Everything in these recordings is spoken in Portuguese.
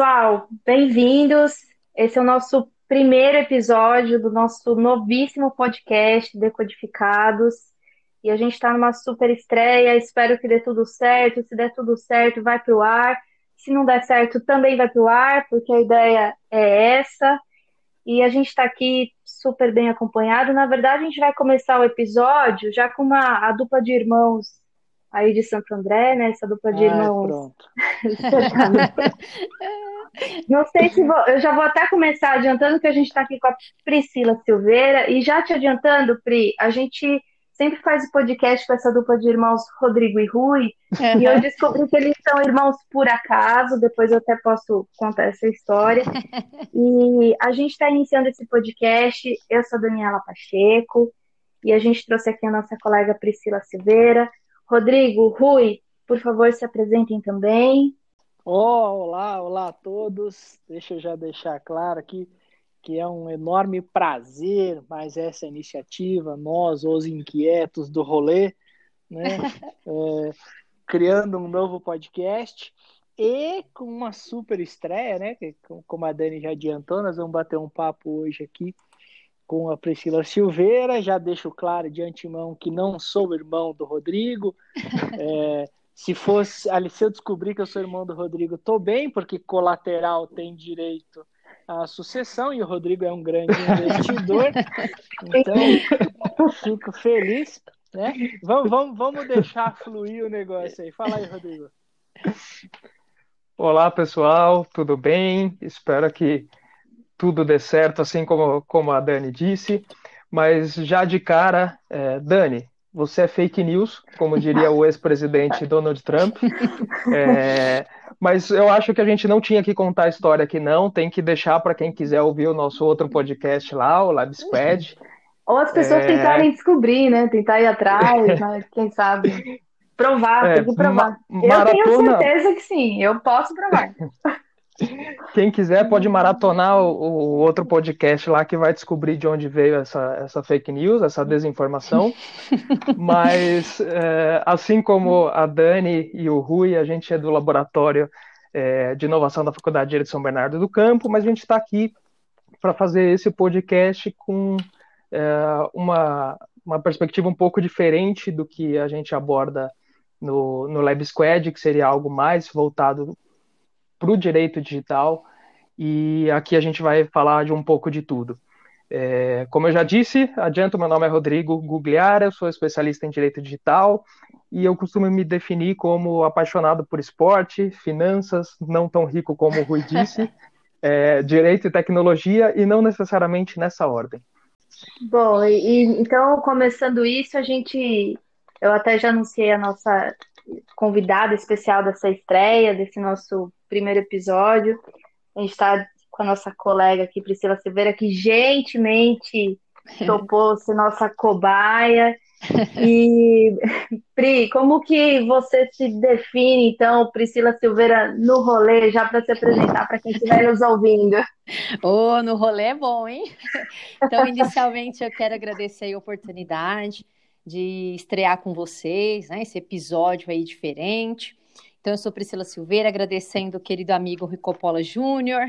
Pessoal, bem-vindos. Esse é o nosso primeiro episódio do nosso novíssimo podcast Decodificados. E a gente está numa super estreia. Espero que dê tudo certo. Se der tudo certo, vai para o ar. Se não der certo, também vai para o ar, porque a ideia é essa. E a gente está aqui super bem acompanhado. Na verdade, a gente vai começar o episódio já com uma, a dupla de irmãos aí de Santo André, né? Essa dupla de irmãos. Pronto. Não sei se vou, eu já vou até começar adiantando que a gente está aqui com a Priscila Silveira e já te adiantando, Pri, a gente sempre faz o podcast com essa dupla de irmãos Rodrigo e Rui uhum. e eu descobri que eles são irmãos por acaso. Depois eu até posso contar essa história. E a gente está iniciando esse podcast. Eu sou a Daniela Pacheco e a gente trouxe aqui a nossa colega Priscila Silveira. Rodrigo, Rui, por favor, se apresentem também. Oh, olá, olá a todos. Deixa eu já deixar claro aqui que é um enorme prazer mais essa iniciativa, nós, os inquietos do rolê, né? é, criando um novo podcast e com uma super estreia, né? Como a Dani já adiantou, nós vamos bater um papo hoje aqui com a Priscila Silveira. Já deixo claro de antemão que não sou irmão do Rodrigo. É, se fosse, ali, se eu descobrir que eu sou irmão do Rodrigo, tô bem, porque colateral tem direito à sucessão e o Rodrigo é um grande investidor. então, fico feliz. Né? Vamos, vamos, vamos deixar fluir o negócio aí. Fala aí, Rodrigo. Olá, pessoal, tudo bem? Espero que tudo dê certo, assim como, como a Dani disse. Mas já de cara, é, Dani, você é fake news, como diria o ex-presidente Donald Trump. É, mas eu acho que a gente não tinha que contar a história aqui, não. Tem que deixar para quem quiser ouvir o nosso outro podcast lá, o Lab Squad. Ou as pessoas é... tentarem descubrir, né? Tentar ir atrás, né? quem sabe. Provar, é, tem que provar. Ma maratona... Eu tenho certeza que sim, eu posso provar. Quem quiser pode maratonar o, o, outro podcast lá que vai descobrir de onde veio essa, essa fake news, essa desinformação. Mas, é, assim como a Dani e o Rui, a gente é do laboratório é, de inovação da Faculdade de São Bernardo do Campo, mas a gente está aqui para fazer esse podcast com é, uma, uma perspectiva um pouco diferente do que a gente aborda no, no Lab Squad, que seria algo mais voltado para o direito digital e aqui a gente vai falar de um pouco de tudo. É, como eu já disse, adianto, meu nome é Rodrigo Gugliara, eu sou especialista em direito digital e eu costumo me definir como apaixonado por esporte, finanças, não tão rico como o Rui disse, é, direito e tecnologia e não necessariamente nessa ordem. Bom, e, então começando isso, a gente, eu até já anunciei a nossa convidada especial dessa estreia, desse nosso primeiro episódio. A gente está com a nossa colega aqui, Priscila Silveira, que gentilmente topou ser nossa cobaia. E, Pri, como que você se define, então, Priscila Silveira, no rolê, já para se apresentar para quem estiver nos ouvindo? Oh, no rolê é bom, hein? Então, inicialmente, eu quero agradecer a oportunidade de estrear com vocês, né, esse episódio aí diferente. Então, eu sou Priscila Silveira, agradecendo o querido amigo Ricopola Júnior,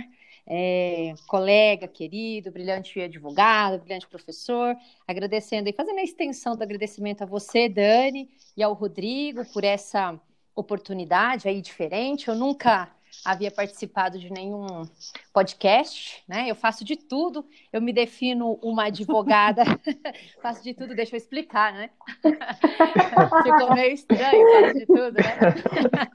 é, colega querido, brilhante advogado, brilhante professor, agradecendo e fazendo a extensão do agradecimento a você, Dani, e ao Rodrigo por essa oportunidade aí diferente. Eu nunca havia participado de nenhum podcast, né? Eu faço de tudo, eu me defino uma advogada, faço de tudo, deixa eu explicar, né? Ficou meio estranho, faço de tudo, né?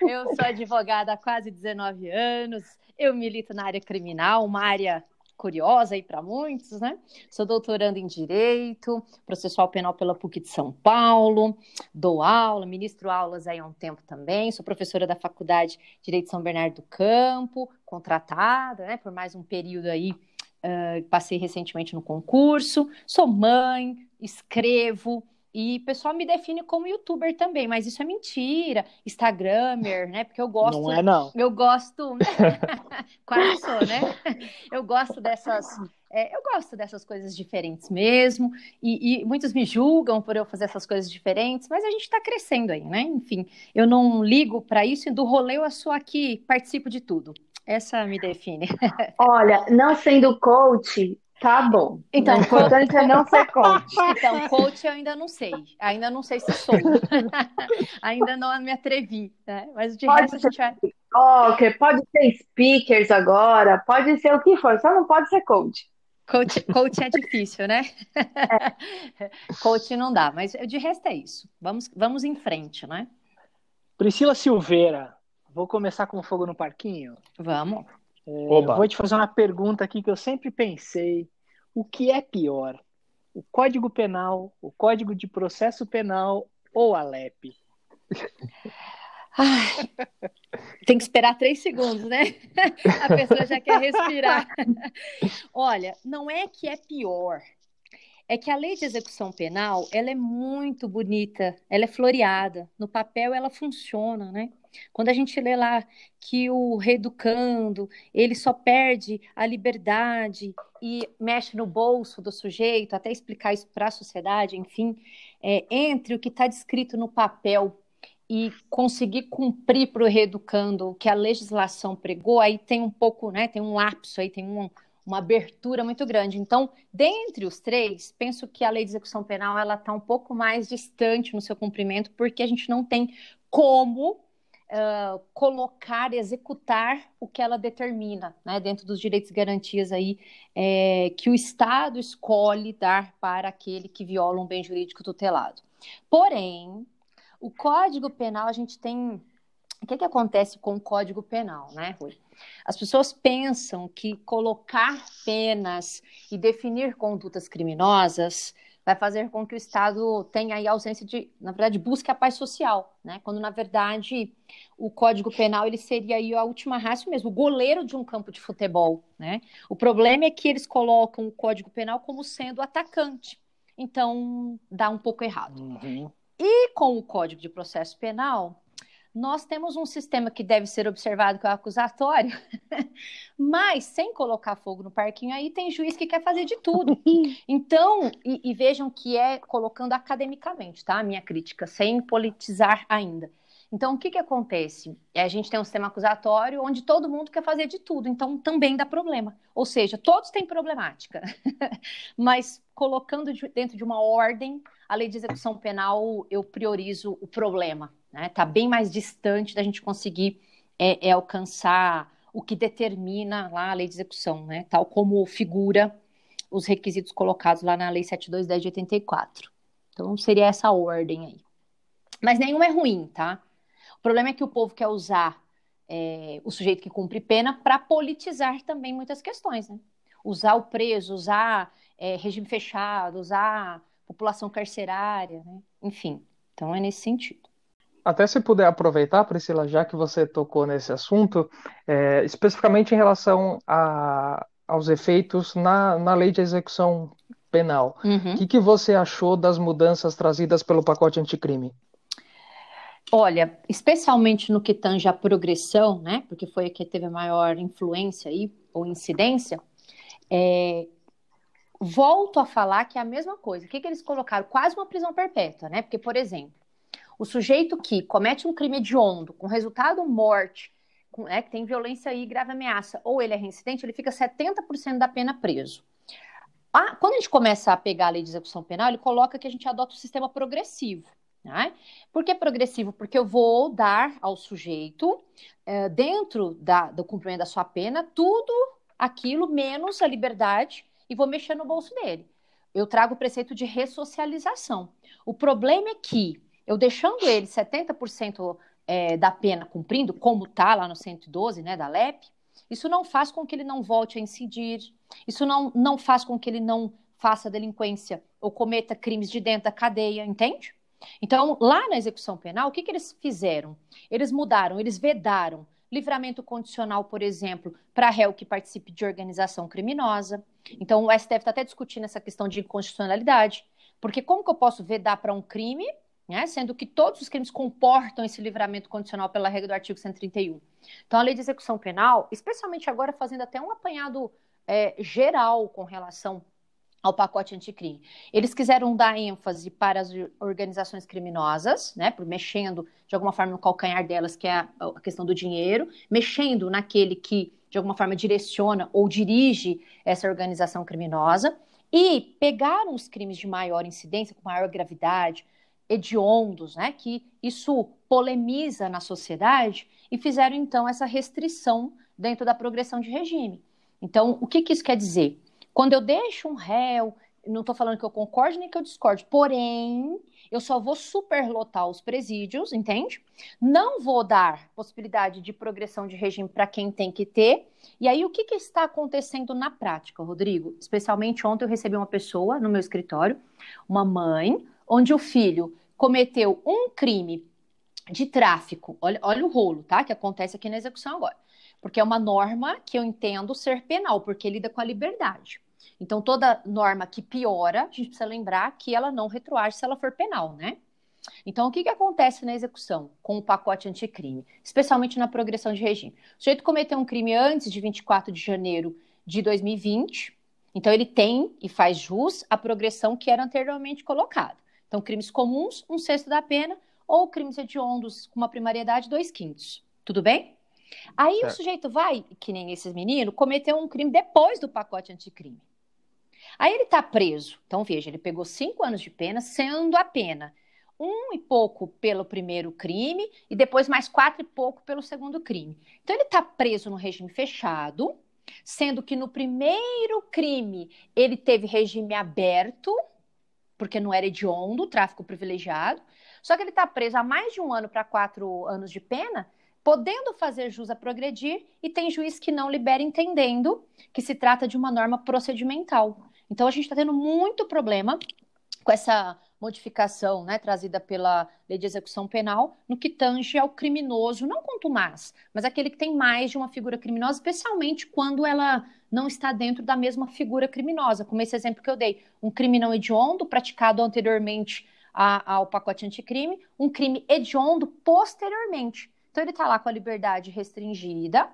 eu sou advogada há quase 19 anos, eu milito na área criminal, uma área curiosa aí para muitos, né? Sou doutorando em Direito, processual penal pela PUC de São Paulo, dou aula, ministro aulas aí há um tempo também, sou professora da Faculdade de Direito São Bernardo do Campo, contratada, né, por mais um período aí, uh, passei recentemente no concurso, sou mãe, escrevo, e o pessoal me define como youtuber também, mas isso é mentira. Instagramer, né? Porque eu gosto. Não é, não. Eu gosto. Né? Quase sou, né? Eu gosto dessas. É, eu gosto dessas coisas diferentes mesmo. E, e, muitos me julgam por eu fazer essas coisas diferentes, mas a gente está crescendo aí, né? Enfim, eu não ligo para isso e do rolê eu sou aqui, participo de tudo. Essa me define. Olha, não sendo coach, tá bom. Então, o importante é não ser coach. Então, coach eu ainda não sei. Ainda não sei se sou. ainda não me atrevi, né? Mas de Pode resto a gente vai. Ok, pode ser speakers agora, pode ser o que for, só não pode ser coach. Coach, coach é difícil, né? coach não dá, mas de resto é isso. Vamos, vamos em frente, né? Priscila Silveira, vou começar com fogo no parquinho. Vamos. É, eu vou te fazer uma pergunta aqui que eu sempre pensei: o que é pior? O Código Penal, o Código de Processo Penal ou a LEP? Ai, tem que esperar três segundos, né? A pessoa já quer respirar. Olha, não é que é pior, é que a lei de execução penal ela é muito bonita, ela é floreada. No papel ela funciona, né? Quando a gente lê lá que o reeducando, ele só perde a liberdade e mexe no bolso do sujeito, até explicar isso para a sociedade, enfim, é, entre o que está descrito no papel e conseguir cumprir para o reeducando o que a legislação pregou, aí tem um pouco, né, tem um lapso, aí tem um, uma abertura muito grande. Então, dentre os três, penso que a lei de execução penal ela está um pouco mais distante no seu cumprimento, porque a gente não tem como colocar, executar o que ela determina, né, dentro dos direitos e garantias aí é, que o Estado escolhe dar para aquele que viola um bem jurídico tutelado. Porém, o Código Penal, a gente tem. O que, que acontece com o Código Penal, né, Rui? As pessoas pensam que colocar penas e definir condutas criminosas vai fazer com que o Estado tenha aí ausência de, na verdade, busque a paz social, né? Quando na verdade o Código Penal ele seria aí a última raça mesmo, o goleiro de um campo de futebol, né? O problema é que eles colocam o Código Penal como sendo atacante, então dá um pouco errado. Uhum. E com o Código de Processo Penal, nós temos um sistema que deve ser observado que é o acusatório, mas sem colocar fogo no parquinho aí tem juiz que quer fazer de tudo. Então, e, e vejam que é colocando academicamente, tá? A minha crítica, sem politizar ainda. Então, o que, que acontece? É, a gente tem um sistema acusatório onde todo mundo quer fazer de tudo, então também dá problema. Ou seja, todos têm problemática, mas colocando dentro de uma ordem, a lei de execução penal, eu priorizo o problema né? Está bem mais distante da gente conseguir é, é, alcançar o que determina lá a lei de execução, né? Tal como figura os requisitos colocados lá na Lei 7210 de 84. Então seria essa ordem aí. Mas nenhum é ruim, tá? O problema é que o povo quer usar é, o sujeito que cumpre pena para politizar também muitas questões, né? Usar o preso, usar é, regime fechado, usar população carcerária, né? Enfim, então é nesse sentido. Até se puder aproveitar, Priscila, já que você tocou nesse assunto, é, especificamente em relação a, aos efeitos na, na lei de execução penal. O uhum. que, que você achou das mudanças trazidas pelo pacote anticrime? Olha, especialmente no que tange a progressão, né? Porque foi a que teve a maior influência aí, ou incidência, é, volto a falar que é a mesma coisa. O que, que eles colocaram? Quase uma prisão perpétua, né? Porque, por exemplo, o sujeito que comete um crime hediondo com resultado morte, com, né, que tem violência e grave ameaça, ou ele é reincidente, ele fica 70% da pena preso. Quando a gente começa a pegar a lei de execução penal, ele coloca que a gente adota o um sistema progressivo. Né? Por que progressivo? Porque eu vou dar ao sujeito, é, dentro da, do cumprimento da sua pena, tudo aquilo menos a liberdade e vou mexer no bolso dele. Eu trago o preceito de ressocialização. O problema é que eu deixando ele 70% é, da pena cumprindo, como está lá no 112, né, da LEP, isso não faz com que ele não volte a incidir, isso não, não faz com que ele não faça delinquência ou cometa crimes de dentro da cadeia, entende? Então, lá na execução penal, o que, que eles fizeram? Eles mudaram, eles vedaram livramento condicional, por exemplo, para réu que participe de organização criminosa. Então, o STF está até discutindo essa questão de inconstitucionalidade, porque como que eu posso vedar para um crime né? sendo que todos os crimes comportam esse livramento condicional pela regra do artigo 131. Então, a lei de execução penal, especialmente agora fazendo até um apanhado é, geral com relação ao pacote anticrime. Eles quiseram dar ênfase para as organizações criminosas, né, por mexendo de alguma forma no calcanhar delas, que é a, a questão do dinheiro, mexendo naquele que de alguma forma direciona ou dirige essa organização criminosa, e pegaram os crimes de maior incidência, com maior gravidade, hediondos, né, que isso polemiza na sociedade, e fizeram então essa restrição dentro da progressão de regime. Então, o que, que isso quer dizer? Quando eu deixo um réu, não estou falando que eu concorde nem que eu discorde, porém, eu só vou superlotar os presídios, entende? Não vou dar possibilidade de progressão de regime para quem tem que ter. E aí, o que, que está acontecendo na prática, Rodrigo? Especialmente ontem eu recebi uma pessoa no meu escritório, uma mãe, onde o filho cometeu um crime de tráfico. Olha, olha o rolo, tá? Que acontece aqui na execução agora. Porque é uma norma que eu entendo ser penal, porque lida com a liberdade. Então, toda norma que piora, a gente precisa lembrar que ela não retroage se ela for penal, né? Então, o que, que acontece na execução com o pacote anticrime, especialmente na progressão de regime? O sujeito cometeu um crime antes de 24 de janeiro de 2020, então ele tem e faz jus à progressão que era anteriormente colocada. Então, crimes comuns, um sexto da pena, ou crimes hediondos com uma primariedade, dois quintos. Tudo bem? Aí certo. o sujeito vai, que nem esses meninos, cometeu um crime depois do pacote anticrime. Aí ele está preso. Então, veja, ele pegou cinco anos de pena, sendo a pena um e pouco pelo primeiro crime e depois mais quatro e pouco pelo segundo crime. Então, ele está preso no regime fechado, sendo que no primeiro crime ele teve regime aberto, porque não era hediondo, tráfico privilegiado. Só que ele está preso há mais de um ano para quatro anos de pena, podendo fazer jus a progredir, e tem juiz que não libera, entendendo que se trata de uma norma procedimental. Então a gente está tendo muito problema com essa modificação né, trazida pela lei de execução penal no que tange ao criminoso, não contumaz, mas aquele que tem mais de uma figura criminosa, especialmente quando ela não está dentro da mesma figura criminosa, como esse exemplo que eu dei, um crime não hediondo praticado anteriormente a, ao pacote anticrime, um crime hediondo posteriormente. Então ele está lá com a liberdade restringida,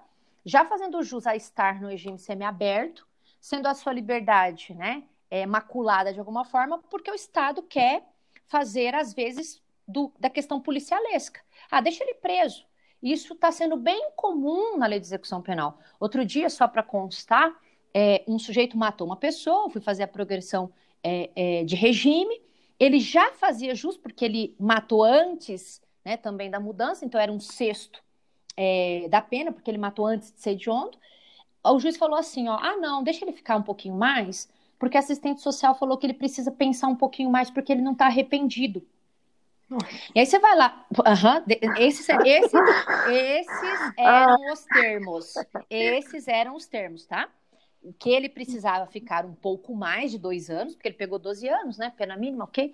já fazendo jus a estar no regime semiaberto, sendo a sua liberdade, né, é, maculada de alguma forma, porque o Estado quer fazer, às vezes, do, da questão policialesca. Ah, deixa ele preso. Isso está sendo bem comum na lei de execução penal. Outro dia, só para constar, é, um sujeito matou uma pessoa, fui fazer a progressão é, é, de regime. Ele já fazia jus, porque ele matou antes né, também da mudança, então era um sexto é, da pena, porque ele matou antes de ser hediondo o juiz falou assim, ó, ah, não, deixa ele ficar um pouquinho mais, porque a assistente social falou que ele precisa pensar um pouquinho mais porque ele não está arrependido. E aí você vai lá, uhum, esses, esses, esses eram os termos, esses eram os termos, tá? Que ele precisava ficar um pouco mais de dois anos, porque ele pegou 12 anos, né? Pena mínima, ok?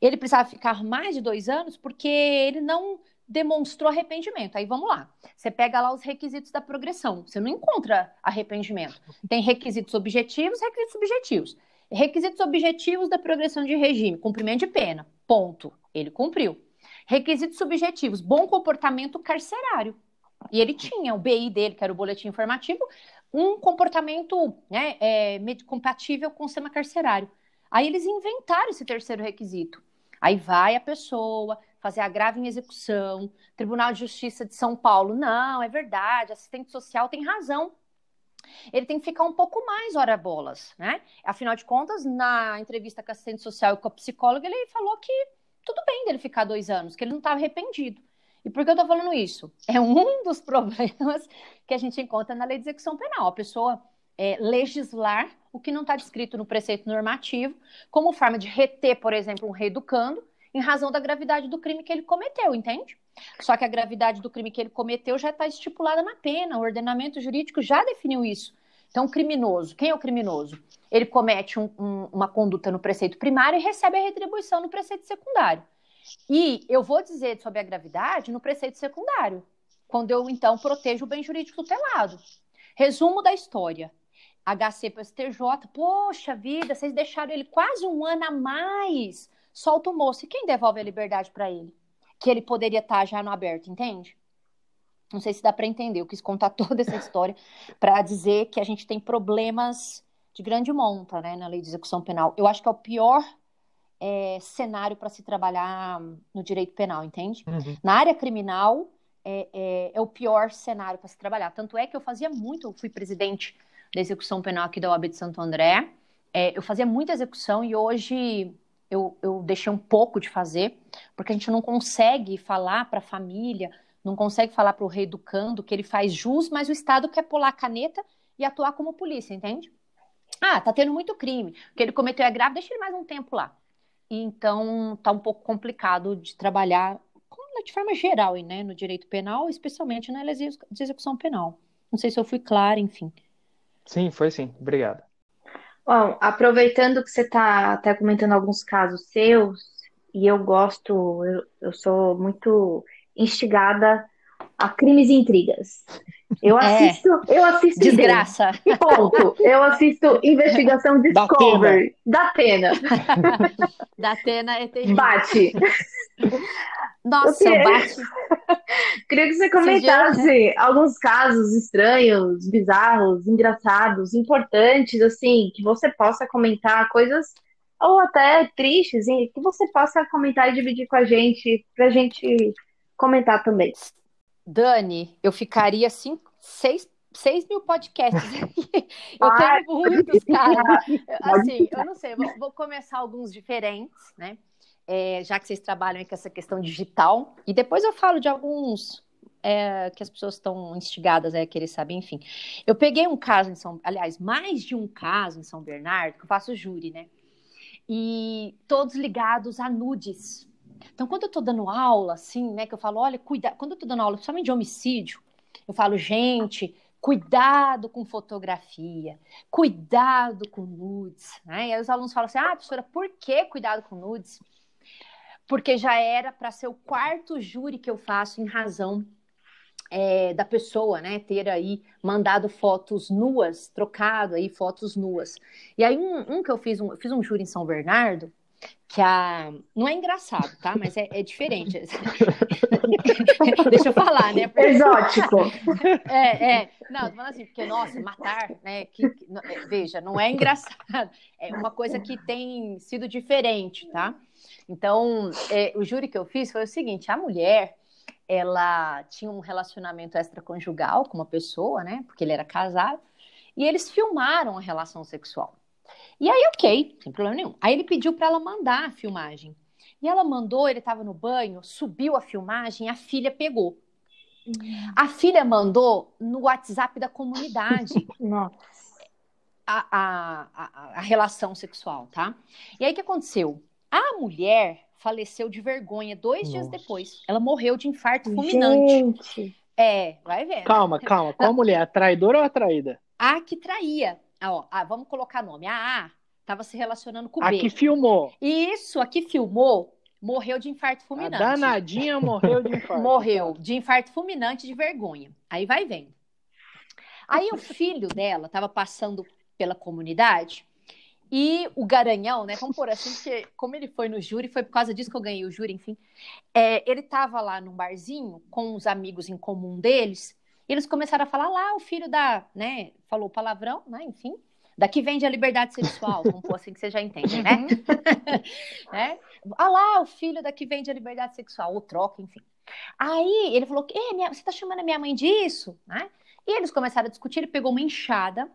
Ele precisava ficar mais de dois anos porque ele não demonstrou arrependimento. Aí vamos lá. Você pega lá os requisitos da progressão. Você não encontra arrependimento. Tem requisitos objetivos, requisitos subjetivos. Requisitos objetivos da progressão de regime, cumprimento de pena. Ponto. Ele cumpriu. Requisitos subjetivos, bom comportamento carcerário. E ele tinha o BI dele, que era o boletim informativo, um comportamento né, é, compatível com o sistema carcerário. Aí eles inventaram esse terceiro requisito. Aí vai a pessoa, fazer agravo em execução, Tribunal de Justiça de São Paulo, não, é verdade, assistente social tem razão. Ele tem que ficar um pouco mais hora bolas, né? Afinal de contas, na entrevista com a assistente social e com a psicóloga, ele falou que tudo bem dele ficar dois anos, que ele não estava arrependido. E por que eu estou falando isso? É um dos problemas que a gente encontra na lei de execução penal. A pessoa é, legislar o que não está descrito no preceito normativo, como forma de reter, por exemplo, um reeducando, em razão da gravidade do crime que ele cometeu, entende? Só que a gravidade do crime que ele cometeu já está estipulada na pena, o ordenamento jurídico já definiu isso. Então, criminoso, quem é o criminoso? Ele comete um, um, uma conduta no preceito primário e recebe a retribuição no preceito secundário. E eu vou dizer sobre a gravidade no preceito secundário, quando eu então protejo o bem jurídico tutelado. Resumo da história. HC para STJ, poxa vida, vocês deixaram ele quase um ano a mais solta o moço. E quem devolve a liberdade para ele? Que ele poderia estar já no aberto, entende? Não sei se dá para entender. Eu quis contar toda essa história para dizer que a gente tem problemas de grande monta, né, na lei de execução penal. Eu acho que é o pior é, cenário para se trabalhar no direito penal, entende? Uhum. Na área criminal é, é, é o pior cenário para se trabalhar. Tanto é que eu fazia muito, eu fui presidente da execução penal aqui da OAB de Santo André. É, eu fazia muita execução e hoje eu, eu deixei um pouco de fazer, porque a gente não consegue falar para a família, não consegue falar para o reeducando que ele faz jus, mas o Estado quer pular a caneta e atuar como polícia, entende? Ah, tá tendo muito crime, que ele cometeu é grave, deixa ele mais um tempo lá. Então, tá um pouco complicado de trabalhar de forma geral, né, no direito penal, especialmente na de execução penal. Não sei se eu fui clara, enfim. Sim, foi sim. Obrigada. Bom, aproveitando que você está até comentando alguns casos seus, e eu gosto, eu, eu sou muito instigada a crimes e intrigas. Eu é. assisto, é. eu assisto desgraça. E ponto. Eu assisto investigação Discovery da Atena. Da Atena é terrível. Bate. Nossa, queria... bate. queria que você comentasse alguns casos estranhos, bizarros, engraçados, importantes, assim, que você possa comentar coisas ou até tristes, que você possa comentar e dividir com a gente, pra gente comentar também. Dani, eu ficaria cinco, seis, seis mil podcasts. eu tenho muitos caras. Assim, eu não sei, vou, vou começar alguns diferentes, né? É, já que vocês trabalham com essa questão digital, e depois eu falo de alguns é, que as pessoas estão instigadas a querer saber, enfim. Eu peguei um caso em São, aliás, mais de um caso em São Bernardo, que eu faço júri, né? E todos ligados a nudes. Então, quando eu estou dando aula, assim, né, que eu falo, olha, cuida, quando eu estou dando aula, principalmente de homicídio, eu falo, gente, cuidado com fotografia, cuidado com nudes, né? E aí os alunos falam assim, ah, professora, por que cuidado com nudes? Porque já era para ser o quarto júri que eu faço em razão é, da pessoa, né, ter aí mandado fotos nuas, trocado aí fotos nuas. E aí um, um que eu fiz, um, eu fiz um júri em São Bernardo, que a. Não é engraçado, tá? Mas é, é diferente. Deixa eu falar, né? Porque... Exótico. É, é. Não, tô falando assim, porque, nossa, matar, né? Que, que, é, veja, não é engraçado. É uma coisa que tem sido diferente, tá? Então, é, o júri que eu fiz foi o seguinte: a mulher, ela tinha um relacionamento extraconjugal com uma pessoa, né? Porque ele era casado, e eles filmaram a relação sexual. E aí, ok, sem problema nenhum. Aí ele pediu para ela mandar a filmagem. E ela mandou, ele estava no banho, subiu a filmagem, a filha pegou. A filha mandou no WhatsApp da comunidade. A, a, a, a, relação sexual, tá? E aí o que aconteceu? A mulher faleceu de vergonha dois Nossa. dias depois. Ela morreu de infarto fulminante. Gente. É, vai ver. Calma, calma. Qual mulher? A traidora ou a traída? A que traía. Ah, ó, ah, vamos colocar nome. A A estava se relacionando com o B. A que filmou. Isso, a que filmou morreu de infarto fulminante. A danadinha morreu de infarto. morreu de infarto fulminante de vergonha. Aí vai vendo. Aí o filho dela estava passando pela comunidade e o Garanhão, né? Vamos por assim, porque como ele foi no júri, foi por causa disso que eu ganhei o júri, enfim. É, ele estava lá num barzinho com os amigos em comum deles e eles começaram a falar lá, o filho da, né, falou palavrão, né, enfim. Daqui vende a liberdade sexual, vamos pôr assim que você já entende, né? é? Ah lá, o filho daqui vende a liberdade sexual, ou troca, enfim. Aí ele falou, minha, você tá chamando a minha mãe disso? Né? E eles começaram a discutir, ele pegou uma enxada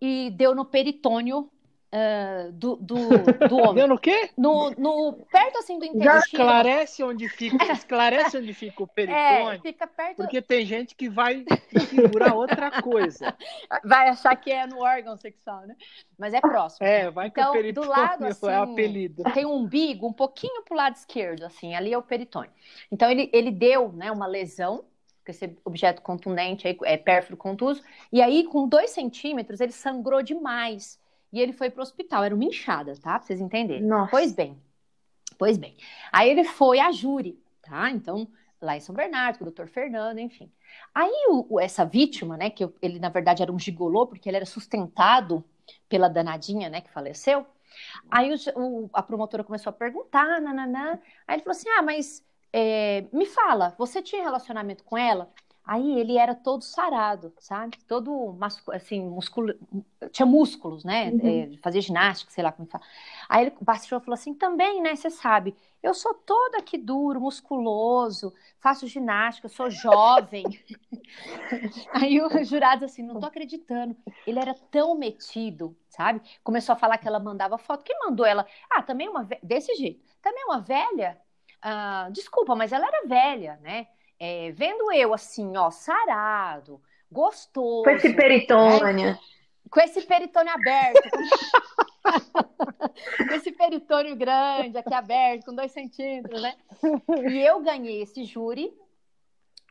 e deu no peritônio Uh, do, do, do homem. No quê? No, no, perto assim do intestino. Esclarece onde fica, esclarece onde fica o é, peritônio. É, fica perto. Porque tem gente que vai figurar outra coisa. Vai achar que é no órgão sexual, né? Mas é próximo. É, vai que então, o peritônio do lado, assim, é apelido. Tem um umbigo um pouquinho pro lado esquerdo, assim, ali é o peritônio. Então ele, ele deu né, uma lesão esse objeto contundente, aí, é pérfuro contuso, e aí com dois centímetros ele sangrou demais e ele foi para o hospital. Era uma inchada, tá? Pra vocês entenderem. Nossa. Pois bem. Pois bem. Aí ele foi a júri, tá? Então, lá em São Bernardo, com o doutor Fernando, enfim. Aí o, o, essa vítima, né, que ele na verdade era um gigolô, porque ele era sustentado pela danadinha, né, que faleceu. Aí o, a promotora começou a perguntar, nananã. Aí ele falou assim: ah, mas é, me fala, você tinha relacionamento com ela? Aí ele era todo sarado, sabe? Todo assim, musculo, tinha músculos, né? Uhum. É, fazia ginástica, sei lá como fala. Aí ele, o pastor falou assim: também, né? Você sabe, eu sou todo aqui duro, musculoso, faço ginástica, sou jovem. Aí o jurado assim, não tô acreditando. Ele era tão metido, sabe? Começou a falar que ela mandava foto. Quem mandou ela? Ah, também uma desse jeito. Também uma velha. Ah, desculpa, mas ela era velha, né? É, vendo eu assim, ó, sarado, gostoso. Com esse peritônio. Né? Com esse peritônio aberto. com esse peritônio grande, aqui aberto, com dois centímetros, né? E eu ganhei esse júri,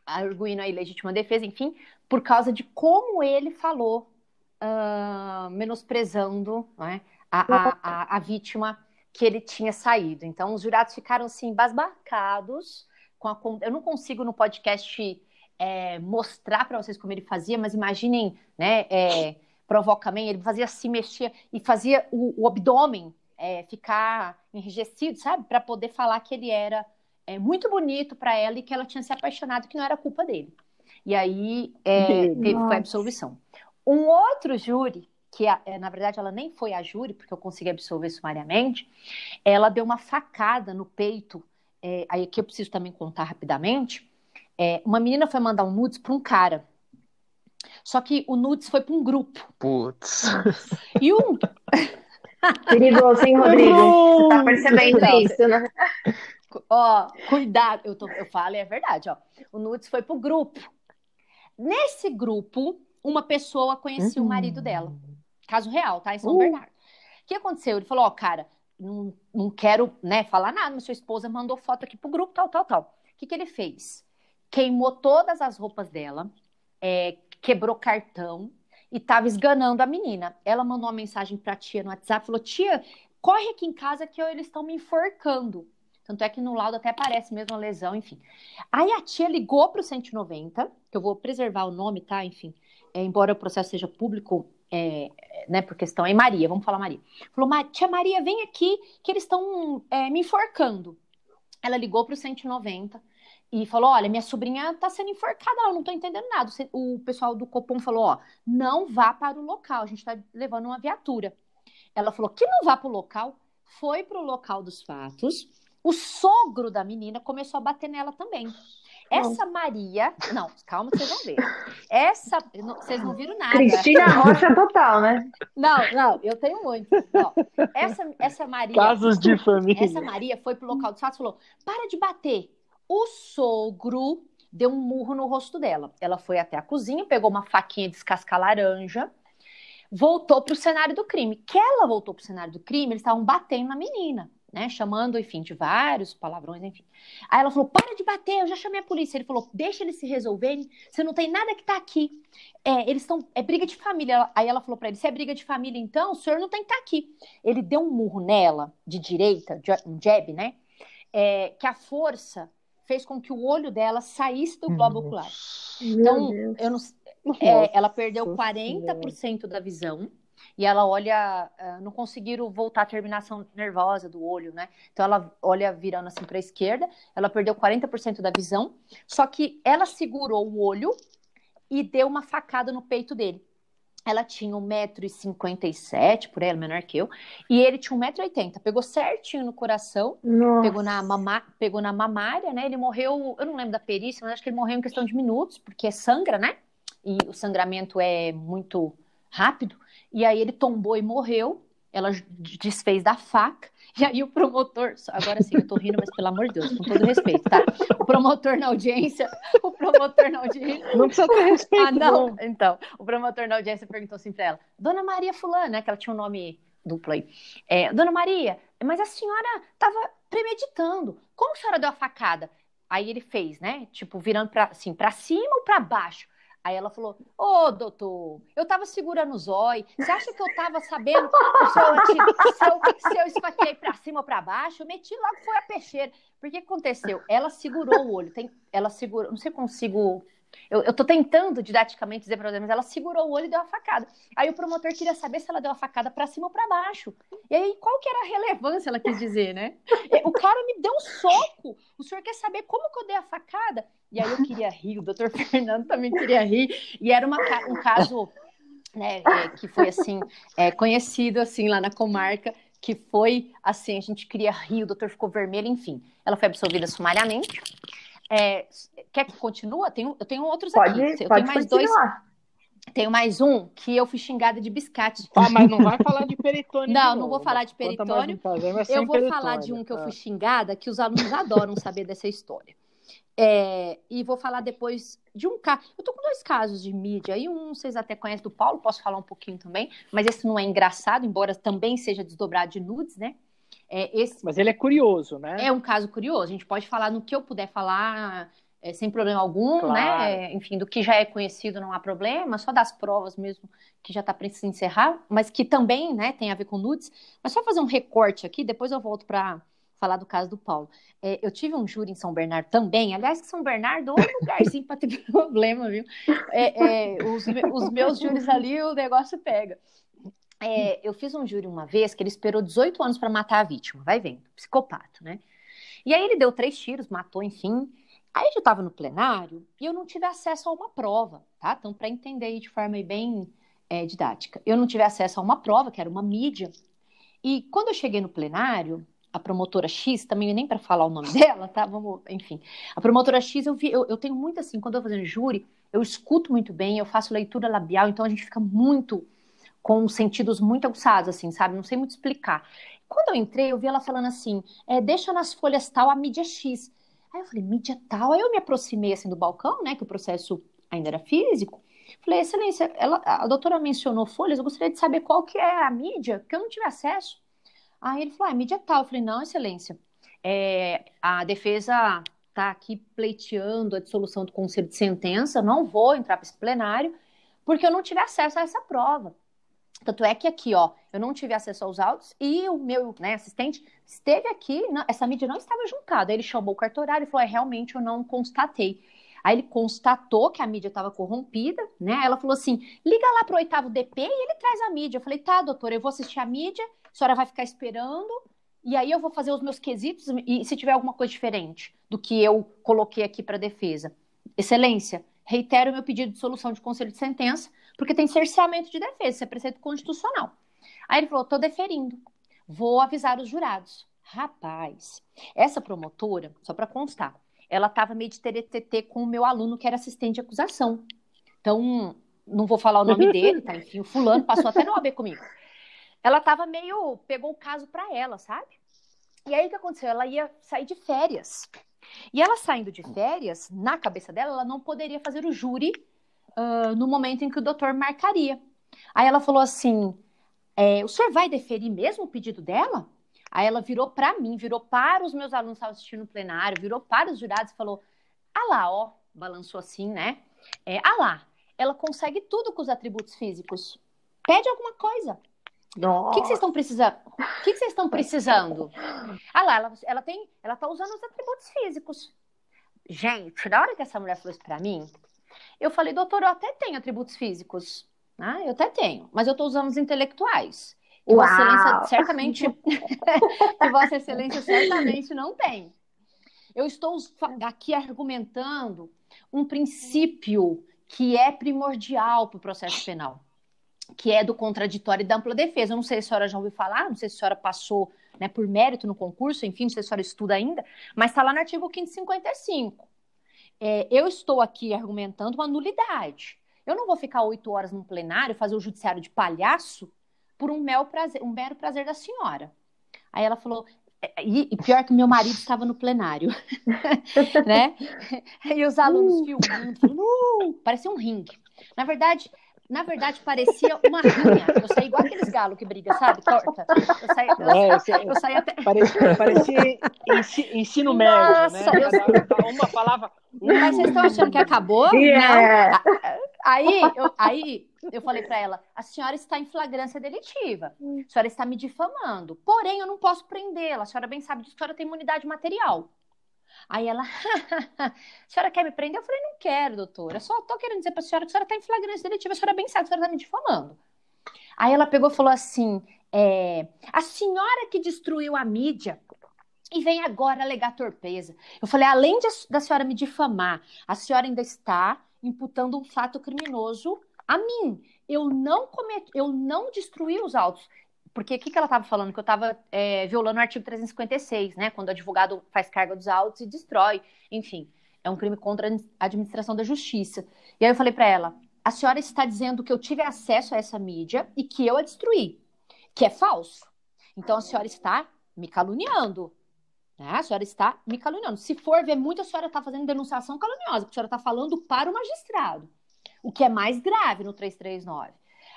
arguindo a ilegítima defesa, enfim, por causa de como ele falou, uh, menosprezando né, a, a, a, a vítima que ele tinha saído. Então, os jurados ficaram assim, basbacados com a, eu não consigo no podcast é, mostrar para vocês como ele fazia, mas imaginem, né? É, provocamente, ele fazia se mexer e fazia o, o abdômen é, ficar enrijecido, sabe? Para poder falar que ele era é, muito bonito para ela e que ela tinha se apaixonado, que não era culpa dele. E aí é, teve foi a absolvição. Um outro júri, que na verdade ela nem foi a júri, porque eu consegui absolver sumariamente, ela deu uma facada no peito é, aí aqui eu preciso também contar rapidamente. É, uma menina foi mandar um nudes para um cara. Só que o nudes foi para um grupo. Putz. E um. Perigoso, hein, Rodrigo? Você tá percebendo isso, né? Ó, cuidado. Eu, tô, eu falo e é verdade, ó. O nudes foi pro grupo. Nesse grupo, uma pessoa conhecia uhum. o marido dela. Caso real, tá? Em São uh. Bernardo. O que aconteceu? Ele falou, ó, cara, não, não quero né, falar nada, mas sua esposa mandou foto aqui pro grupo, tal, tal, tal. O que, que ele fez? Queimou todas as roupas dela, é, quebrou cartão e tava esganando a menina. Ela mandou uma mensagem pra tia no WhatsApp, falou, tia, corre aqui em casa que eles estão me enforcando. Tanto é que no laudo até aparece mesmo a lesão, enfim. Aí a tia ligou pro 190, que eu vou preservar o nome, tá? Enfim, é, embora o processo seja público, é, né, por questão é Maria, vamos falar Maria. Falou, tia Maria, vem aqui que eles estão é, me enforcando. Ela ligou para o 190 e falou: Olha, minha sobrinha está sendo enforcada, ela não estou entendendo nada. O pessoal do Copom falou: Ó, não vá para o local, a gente está levando uma viatura. Ela falou que não vá para o local, foi para o local dos fatos. O sogro da menina começou a bater nela também. Essa Maria. Não, calma, vocês vão ver. Essa. Vocês não viram nada. Cristina Rocha total, né? Não, não, eu tenho muito. essa, essa Maria. Casos de família. Essa Maria foi pro local do fato e falou: para de bater. O sogro deu um murro no rosto dela. Ela foi até a cozinha, pegou uma faquinha de descascar laranja, voltou pro cenário do crime. Que ela voltou pro cenário do crime, eles estavam batendo na menina né? Chamando, enfim, de vários palavrões, enfim. Aí ela falou: para de bater, eu já chamei a polícia. Ele falou: deixa eles se resolverem, você não tem nada que tá aqui. É, eles estão. É briga de família. Aí ela falou para ele: se é briga de família, então, o senhor não tem que estar tá aqui. Ele deu um murro nela, de direita, um jab, né? É, que a força fez com que o olho dela saísse do globo ocular. Então, eu não, é, ela perdeu 40% da visão e ela olha, uh, não conseguiram voltar a terminação nervosa do olho, né? Então ela olha virando assim para a esquerda, ela perdeu 40% da visão, só que ela segurou o olho e deu uma facada no peito dele. Ela tinha 1,57m, por ela, menor que eu, e ele tinha 1,80m. Pegou certinho no coração, pegou na, mama, pegou na mamária, né? Ele morreu, eu não lembro da perícia, mas acho que ele morreu em questão de minutos, porque sangra, né? E o sangramento é muito rápido. E aí ele tombou e morreu. Ela desfez da faca. E aí o promotor, agora sim, eu tô rindo, mas pelo amor de Deus, com todo respeito, tá? O promotor na audiência, o promotor na audiência. Não precisa ter respeito. Ah, não. não. Então, o promotor na audiência perguntou assim pra ela: Dona Maria Fulana, né? Que ela tinha um nome duplo aí. É, Dona Maria, mas a senhora tava premeditando. Como a senhora deu a facada? Aí ele fez, né? Tipo, virando pra, assim, pra cima ou pra baixo? Aí ela falou: Ô, oh, doutor, eu tava segurando o zóio. Você acha que eu tava sabendo se eu, se eu, eu esfaqueei pra cima ou pra baixo? Eu meti logo, foi a peixeira. Por que aconteceu? Ela segurou o olho. Tem, ela segurou, não sei se consigo Eu, eu tô tentando didaticamente dizer para ela, mas ela segurou o olho e deu a facada. Aí o promotor queria saber se ela deu a facada para cima ou para baixo. E aí, qual que era a relevância, ela quis dizer, né? O cara me deu um soco. O senhor quer saber como que eu dei a facada? E aí eu queria rir, o doutor Fernando também queria rir. E era uma, um caso né, é, que foi assim, é, conhecido assim lá na comarca, que foi assim, a gente queria rir, o doutor ficou vermelho, enfim. Ela foi absolvida sumariamente. É, quer que continue? Tenho, eu tenho outros pode, aqui. Eu pode tenho mais continuar. dois. Tenho mais um que eu fui xingada de biscate. Ah, mas não vai falar de peritônio. Não, de não vou falar de peritônio. um Eu vou falar de peritônio. um que eu Ah. fui xingada, que os alunos adoram saber dessa história. É, e vou falar depois de um caso. Eu tô com dois casos de mídia aí, um vocês até conhecem do Paulo, posso falar um pouquinho também, mas esse não é engraçado, embora também seja desdobrado de nudes, né? É, esse Mas ele é curioso, né? é um caso curioso, a gente pode falar no que eu puder falar é, sem problema algum, Claro. né? Enfim, do que já é conhecido não há problema, só das provas mesmo que já está se encerrar, mas que também, né, tem a ver com nudes. Mas só fazer um recorte aqui, depois eu volto para falar do caso do Paulo. É, eu tive um júri em São Bernardo também, aliás, que São Bernardo é um lugarzinho para ter problema, viu? É, é, os, os meus júris ali, o negócio pega. É, eu fiz um júri uma vez que ele esperou 18 anos para matar a vítima, vai vendo, psicopata, né? E aí ele deu três tiros, matou, enfim. Aí eu estava no plenário e eu não tive acesso a uma prova, tá? Então, para entender aí de forma bem é, didática, eu não tive acesso a uma prova, que era uma mídia. E quando eu cheguei no plenário, a promotora X, também nem para falar o nome dela, tá? Vamos, enfim. A promotora X, eu, vi, eu, eu tenho muito assim, quando eu tô fazendo júri, eu escuto muito bem, eu faço leitura labial, então a gente fica muito com sentidos muito aguçados, assim, sabe? Não sei muito explicar. Quando eu entrei, eu vi ela falando assim: é, deixa nas folhas tal a mídia X. Aí eu falei, mídia tal? Aí eu me aproximei assim do balcão, né? Que o processo ainda era físico. Falei, excelência, ela, a doutora mencionou folhas, eu gostaria de saber qual que é a mídia, porque eu não tive acesso. Aí ele falou, ah, mídia tal. Eu falei, não, excelência, é, a defesa está aqui pleiteando a dissolução do conselho de sentença, não vou entrar para esse plenário, porque eu não tive acesso a essa prova. Tanto é que aqui, ó, eu não tive acesso aos autos e o meu né, assistente esteve aqui, não- essa mídia não estava juntada. Aí ele chamou o cartorário e falou: é, realmente eu não constatei. Aí ele constatou que a mídia estava corrompida, né? Ela falou assim: liga lá pro oitavo DP e ele traz a mídia. Eu falei: tá, doutora, eu vou assistir a mídia, a senhora vai ficar esperando, e aí eu vou fazer os meus quesitos e se tiver alguma coisa diferente do que eu coloquei aqui para defesa. Excelência, reitero meu pedido de solução de conselho de sentença, porque tem cerceamento de defesa, isso é preceito constitucional. Aí ele falou: tô deferindo, vou avisar os jurados. Rapaz, essa promotora, só para constar, ela estava meio de teretetê com o meu aluno que era assistente de acusação. Então, não vou falar o nome dele, tá? Enfim, o fulano passou até no OAB comigo. Ela estava meio, pegou o caso para ela, sabe? E aí o que aconteceu? Ela ia sair de férias. E ela saindo de férias, na cabeça dela, ela não poderia fazer o júri ah, no momento em que o doutor marcaria. Aí ela falou assim: é, o senhor vai deferir mesmo o pedido dela? Aí ela virou para mim, virou para os meus alunos que estavam assistindo no plenário, virou para os jurados e falou: Ah lá, ó, balançou assim, né? É, ah lá, ela consegue tudo com os atributos físicos. Pede alguma coisa. O que, que vocês estão precisando? O que, que vocês estão precisando? Ah lá, ela, ela tem, ela tá usando os atributos físicos. Gente, na hora que essa mulher falou isso pra mim, eu falei, doutor, eu até tenho atributos físicos. Ah, eu até tenho, mas eu tô usando os intelectuais. Que Vossa Uau! Excelência certamente. que Vossa Excelência certamente não tem. Eu estou aqui argumentando um princípio que é primordial para o processo penal, que é do contraditório e da ampla defesa. Eu não sei se a senhora já ouviu falar, não sei se a senhora passou né, por mérito no concurso, enfim, não sei se a senhora estuda ainda, mas está lá no artigo 555. É, eu estou aqui argumentando uma nulidade. Eu não vou ficar oito horas num plenário, fazer o judiciário de palhaço por um mero prazer, um mero prazer da senhora. Aí ela falou, é, e, e pior que meu marido estava no plenário, né? E os alunos filmando, falando, "Uh", parecia um ringue. Na verdade, na verdade parecia uma rinha. Eu saí igual aqueles galos que brigam, sabe? Torta. Eu saí, eu, É, eu saí até. Parecia, parecia ensi- ensino médio, né? Nossa, eu- Cada- cada uma falava. Mas vocês estão achando que acabou? Yeah. Não. Aí eu, aí eu falei para ela: a senhora está em flagrância delitiva. A senhora está me difamando. Porém, eu não posso prendê-la. A senhora bem sabe disso, a senhora tem imunidade material. Aí ela, a senhora quer me prender? Eu falei, não quero, doutora. Só tô querendo dizer pra senhora que a senhora tá em flagrância deletiva, a senhora bem sabe a senhora tá me difamando. Aí ela pegou e falou assim: é, a senhora que destruiu a mídia e vem agora alegar torpeza. Eu falei, além de, da senhora me difamar, a senhora ainda está imputando um fato criminoso a mim. Eu não cometi, eu não destruí os autos. Porque o que, que ela estava falando? Que eu estava é, violando o artigo 356, né? Quando o advogado faz carga dos autos e destrói. Enfim, é um crime contra a administração da justiça. E aí eu falei para ela: a senhora está dizendo que eu tive acesso a essa mídia e que eu a destruí, que é falso. Então a senhora está me caluniando. Né? A senhora está me caluniando. Se for ver muito, a senhora está fazendo denunciação caluniosa, porque a senhora está falando para o magistrado. O que é mais grave no 339.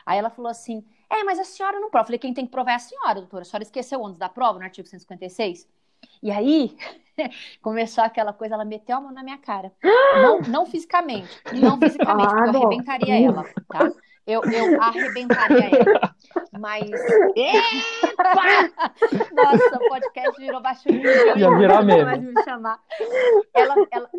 Aí ela falou assim: é, mas a senhora não prova. Eu falei: quem tem que provar é a senhora, doutora. A senhora esqueceu onde da prova, no artigo 156? E aí começou aquela coisa, ela meteu a mão na minha cara. Não, não fisicamente, não fisicamente, ah, porque eu arrebentaria ela, tá? Eu, eu arrebentaria ela. Mas. Epa! Nossa, o podcast virou baixo nível. Ia virar mesmo. me chamar. Ela, ela,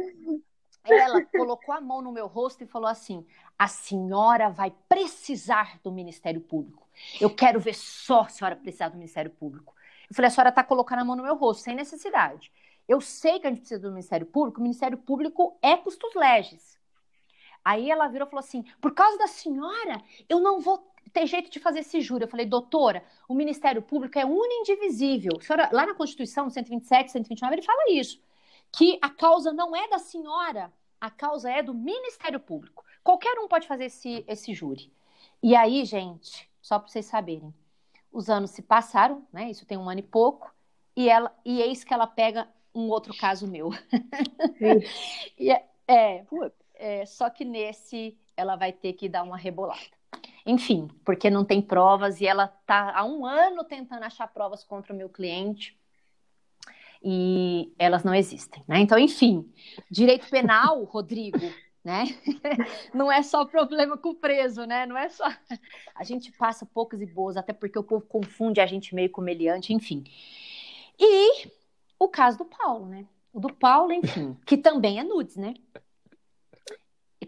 ela colocou a mão no meu rosto e falou assim: a senhora vai precisar do Ministério Público. Eu quero ver só a senhora precisar do Ministério Público. Eu falei: a senhora está colocando a mão no meu rosto, sem necessidade. Eu sei que a gente precisa do Ministério Público, o Ministério Público é custos legis. Aí ela virou e falou assim: por causa da senhora, eu não vou ter jeito de fazer esse júri. Eu falei, doutora, o Ministério Público é unidivisível. Senhora, lá na Constituição, 127, 129, ele fala isso que a causa não é da senhora, a causa é do Ministério Público. Qualquer um pode fazer esse, esse júri. E aí, gente, só para vocês saberem, os anos se passaram, né? Isso tem um ano e pouco, e ela e eis que ela pega um outro caso meu. e é, é, é, só que nesse ela vai ter que dar uma rebolada. Enfim, porque não tem provas e ela está há um ano tentando achar provas contra o meu cliente e elas não existem, né? Então, enfim, direito penal, Rodrigo, né? Não é só problema com o preso, né? Não é só. A gente passa poucas e boas, até porque o povo confunde a gente meio com meliante, enfim. E o caso do Paulo, né? O do Paulo, enfim, que também é nudes, né?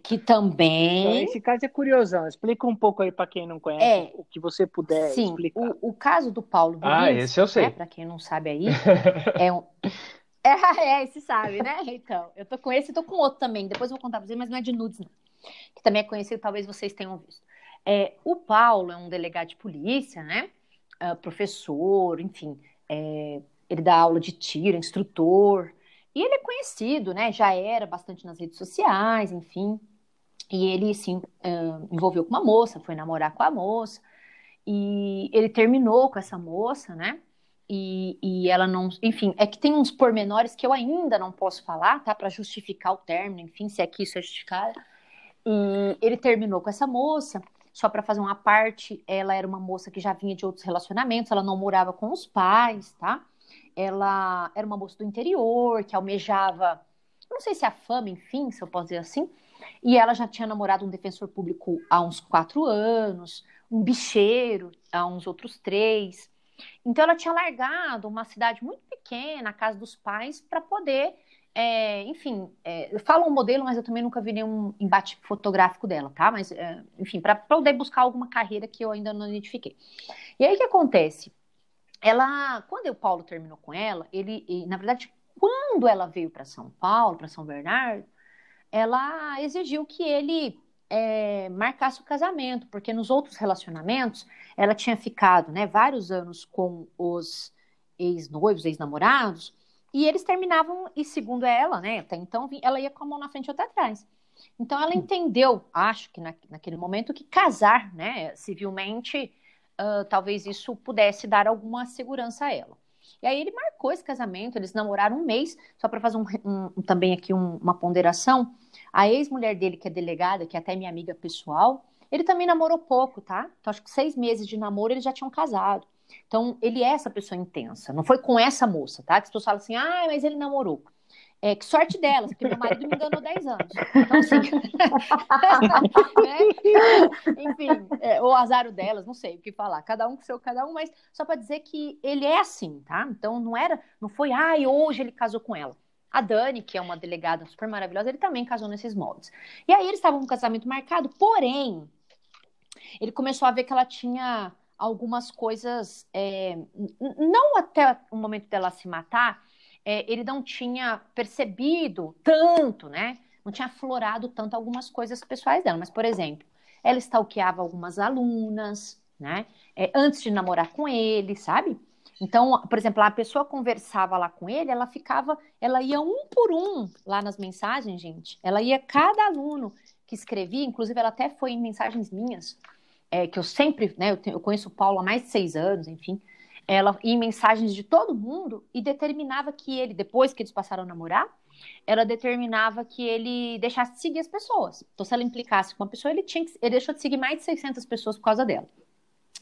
que também. Então, esse caso é curiosão. Explica um pouco aí para quem não conhece, é, o que você puder sim, explicar. O, o caso do Paulo Ah, esse eu sei. Né, para quem não sabe aí, é um. É, é, esse sabe, né? Então, eu tô com esse e tô com outro também. Depois eu vou contar pra vocês, mas não é de nudes, não. Que também é conhecido, talvez vocês tenham visto. É, o Paulo é um delegado de polícia, né? É, professor, enfim. É, ele dá aula de tiro, instrutor. E ele é conhecido, né? Já era bastante nas redes sociais, enfim. E ele se uh, envolveu com uma moça, foi namorar com a moça, e ele terminou com essa moça, né? E, e ela não. Enfim, é que tem uns pormenores que eu ainda não posso falar, tá? Para justificar o término, enfim, se é que isso é justificado. E ele terminou com essa moça, só para fazer uma parte, ela era uma moça que já vinha de outros relacionamentos, ela não morava com os pais, tá? Ela era uma moça do interior, que almejava, não sei se a fama, enfim, se eu posso dizer assim, e ela já tinha namorado um defensor público há uns quatro anos, um bicheiro há uns outros três. Então ela tinha largado uma cidade muito pequena, a casa dos pais, para poder, é, enfim, é, fala um modelo, mas eu também nunca vi nenhum embate fotográfico dela, tá? Mas, é, enfim, para poder buscar alguma carreira que eu ainda não identifiquei. E aí o que acontece? Ela, quando o Paulo terminou com ela, ele, na verdade, quando ela veio para São Paulo, para São Bernardo, ela exigiu que ele é, marcasse o casamento, porque nos outros relacionamentos ela tinha ficado né, vários anos com os ex-noivos, ex-namorados, e eles terminavam, e segundo ela, né, até então, ela ia com a mão na frente ou até atrás. Então ela entendeu, acho que na, naquele momento, que casar né, civilmente, uh, talvez isso pudesse dar alguma segurança a ela. E aí ele marcou esse casamento, eles namoraram um mês, só para fazer um, um, também aqui um, uma ponderação. A ex-mulher dele, que é delegada, que é até minha amiga pessoal, ele também namorou pouco, tá? Então acho que seis meses de namoro eles já tinham casado. Então ele é essa pessoa intensa. Não foi com essa moça, tá? Que as pessoas falam assim, ah, mas ele namorou. É, que sorte delas, porque meu marido me enganou 10 anos. Então, assim. né? Enfim, é, ou azar delas, não sei o que falar. Cada um com seu, cada um, mas só para dizer que ele é assim, tá? Então não era, não foi, ai, hoje ele casou com ela. A Dani, que é uma delegada super maravilhosa, ele também casou nesses moldes. E aí eles estavam com o casamento marcado, porém, ele começou a ver que ela tinha algumas coisas, é, não até o momento dela se matar, é, ele não tinha percebido tanto, né? Não tinha aflorado tanto algumas coisas pessoais dela. Mas, por exemplo, ela stalkeava algumas alunas, né? É, antes de namorar com ele, sabe? Então, por exemplo, a pessoa conversava lá com ele, ela ficava, ela ia um por um lá nas mensagens, gente. Ela ia cada aluno que escrevia, inclusive ela até foi em mensagens minhas, é, que eu sempre, né, eu, tenho, eu conheço o Paulo há mais de seis anos, enfim. Ela em mensagens de todo mundo e determinava que ele, depois que eles passaram a namorar, ela determinava que ele deixasse de seguir as pessoas. Então, se ela implicasse com uma pessoa, ele, tinha que, ele deixou de seguir mais de 600 pessoas por causa dela.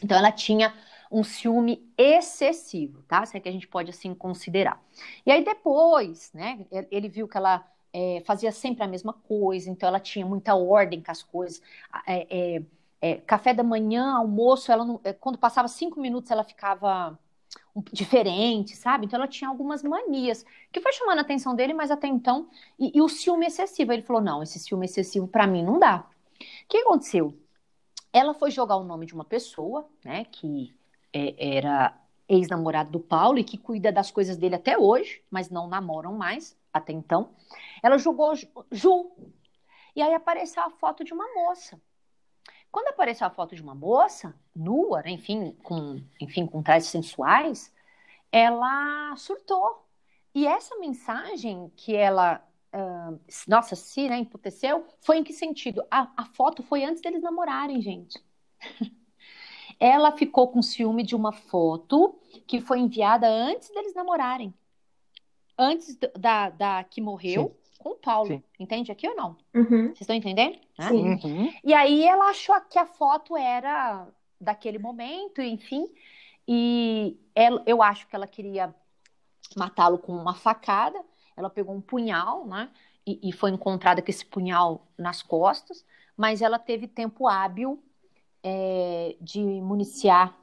Então, ela tinha um ciúme excessivo, tá? Se é que a gente pode assim considerar. E aí depois, né, ele viu que ela é, fazia sempre a mesma coisa, então ela tinha muita ordem com as coisas. É, é, é café da manhã, almoço, ela não, é, quando passava cinco minutos ela ficava diferente, sabe? Então ela tinha algumas manias que foi chamando a atenção dele, mas até então e, e o ciúme excessivo. Ele falou: não, esse ciúme excessivo para mim não dá. O que aconteceu? Ela foi jogar o nome de uma pessoa, né, que é, era ex-namorado do Paulo e que cuida das coisas dele até hoje, mas não namoram mais até então. Ela jogou Ju. E aí apareceu a foto de uma moça. Quando apareceu a foto de uma moça, nua, né, enfim, com, enfim, com trajes sensuais, ela surtou. E essa mensagem que ela, uh, nossa, se né, emputeceu, foi em que sentido? A, a foto foi antes deles namorarem, gente. ela ficou com ciúme de uma foto que foi enviada antes deles namorarem. Antes da, da que morreu Sim. Com o Paulo. Sim. Entende aqui ou não? Uhum. Vocês estão entendendo? Sim. Uhum. E aí ela achou que a foto era daquele momento, enfim. E ela, eu acho que ela queria matá-lo com uma facada. Ela pegou um punhal, né? E, e foi encontrada com esse punhal nas costas. Mas ela teve tempo hábil é, de municiar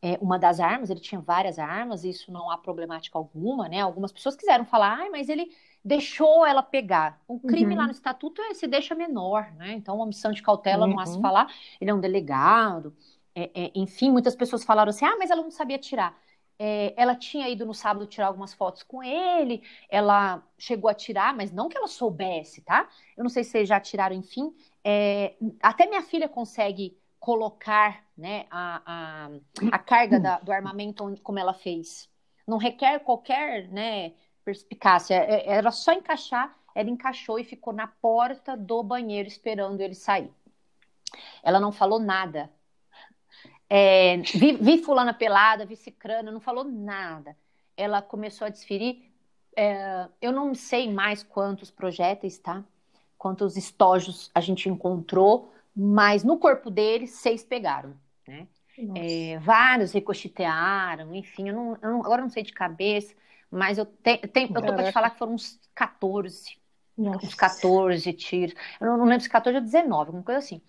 é, uma das armas, ele tinha várias armas, isso não há problemática alguma, né? Algumas pessoas quiseram falar, ah, mas ele deixou ela pegar. O crime uhum. lá no estatuto é, se deixa menor, né? Então, uma missão de cautela uhum. não há se uhum. falar, ele é um delegado, é, é, enfim, muitas pessoas falaram assim, ah, mas ela não sabia tirar. É, ela tinha ido no sábado tirar algumas fotos com ele, ela chegou a tirar, mas não que ela soubesse, tá? Eu não sei se vocês já tiraram, enfim. É, até minha filha consegue colocar né, a, a, a carga da, do armamento como ela fez. Não requer qualquer né, perspicácia. É, é, era só encaixar, ela encaixou e ficou na porta do banheiro esperando ele sair. Ela não falou nada. É, vi, vi, fulana pelada, vi cicrana, não falou nada. Ela começou a desferir. É, eu não sei mais quantos projéteis, tá? Quantos estojos a gente encontrou, mas no corpo dele, seis pegaram, né? É, vários ricochetearam, enfim, eu não, eu não, agora não sei de cabeça, mas eu, te, te, eu tô para te falar que foram uns 14, Nossa. uns 14 tiros. Eu não, não, lembro se 14 ou 19, alguma coisa assim.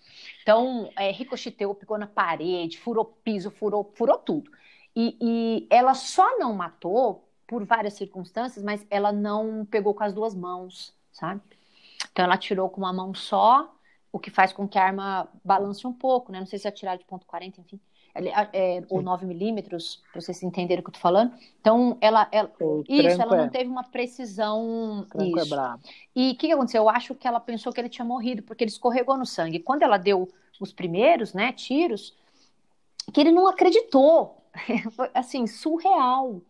Então, é, ricocheteou, pegou na parede, furou piso, furou, furou tudo. E, e ela só não matou por várias circunstâncias, mas ela não pegou com as duas mãos, sabe? Então ela tirou com uma mão só o que faz com que a arma balance um pouco, né? Não sei se é atirar de ponto 40, enfim. É, ou 9 milímetros, para vocês entenderem o que eu tô falando. Então, ela. ela isso, ela não é. teve uma precisão. O isso. é. E o que, que aconteceu? Eu acho que ela pensou que ele tinha morrido, porque ele escorregou no sangue. Quando ela deu os primeiros, né, tiros, que ele não acreditou. Foi, assim, surreal.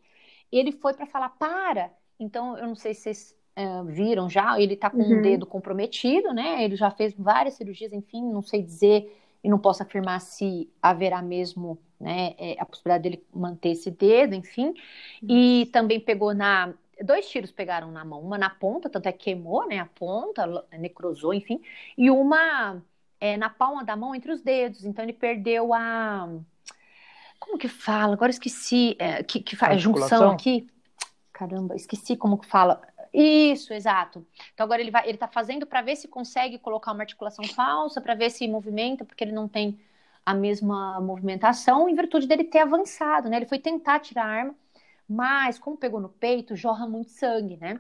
Ele foi para falar, para. Então, eu não sei se vocês é, viram já, ele está com uhum. um dedo comprometido, né? Ele já fez várias cirurgias, enfim, não sei dizer e não posso afirmar se haverá mesmo né, é, a possibilidade dele manter esse dedo, enfim. E também pegou na. Dois tiros pegaram na mão, uma na ponta, tanto é que queimou né, a ponta, necrosou, enfim, e uma é, na palma da mão entre os dedos. Então ele perdeu a. Como que fala? Agora esqueci. É, que, que faz a junção aqui. Caramba, esqueci como que fala. Isso, exato. Então agora ele vai, ele está fazendo para ver se consegue colocar uma articulação falsa, para ver se movimenta, porque ele não tem a mesma movimentação, em virtude dele ter avançado, né? Ele foi tentar tirar a arma, mas como pegou no peito, jorra muito sangue, né?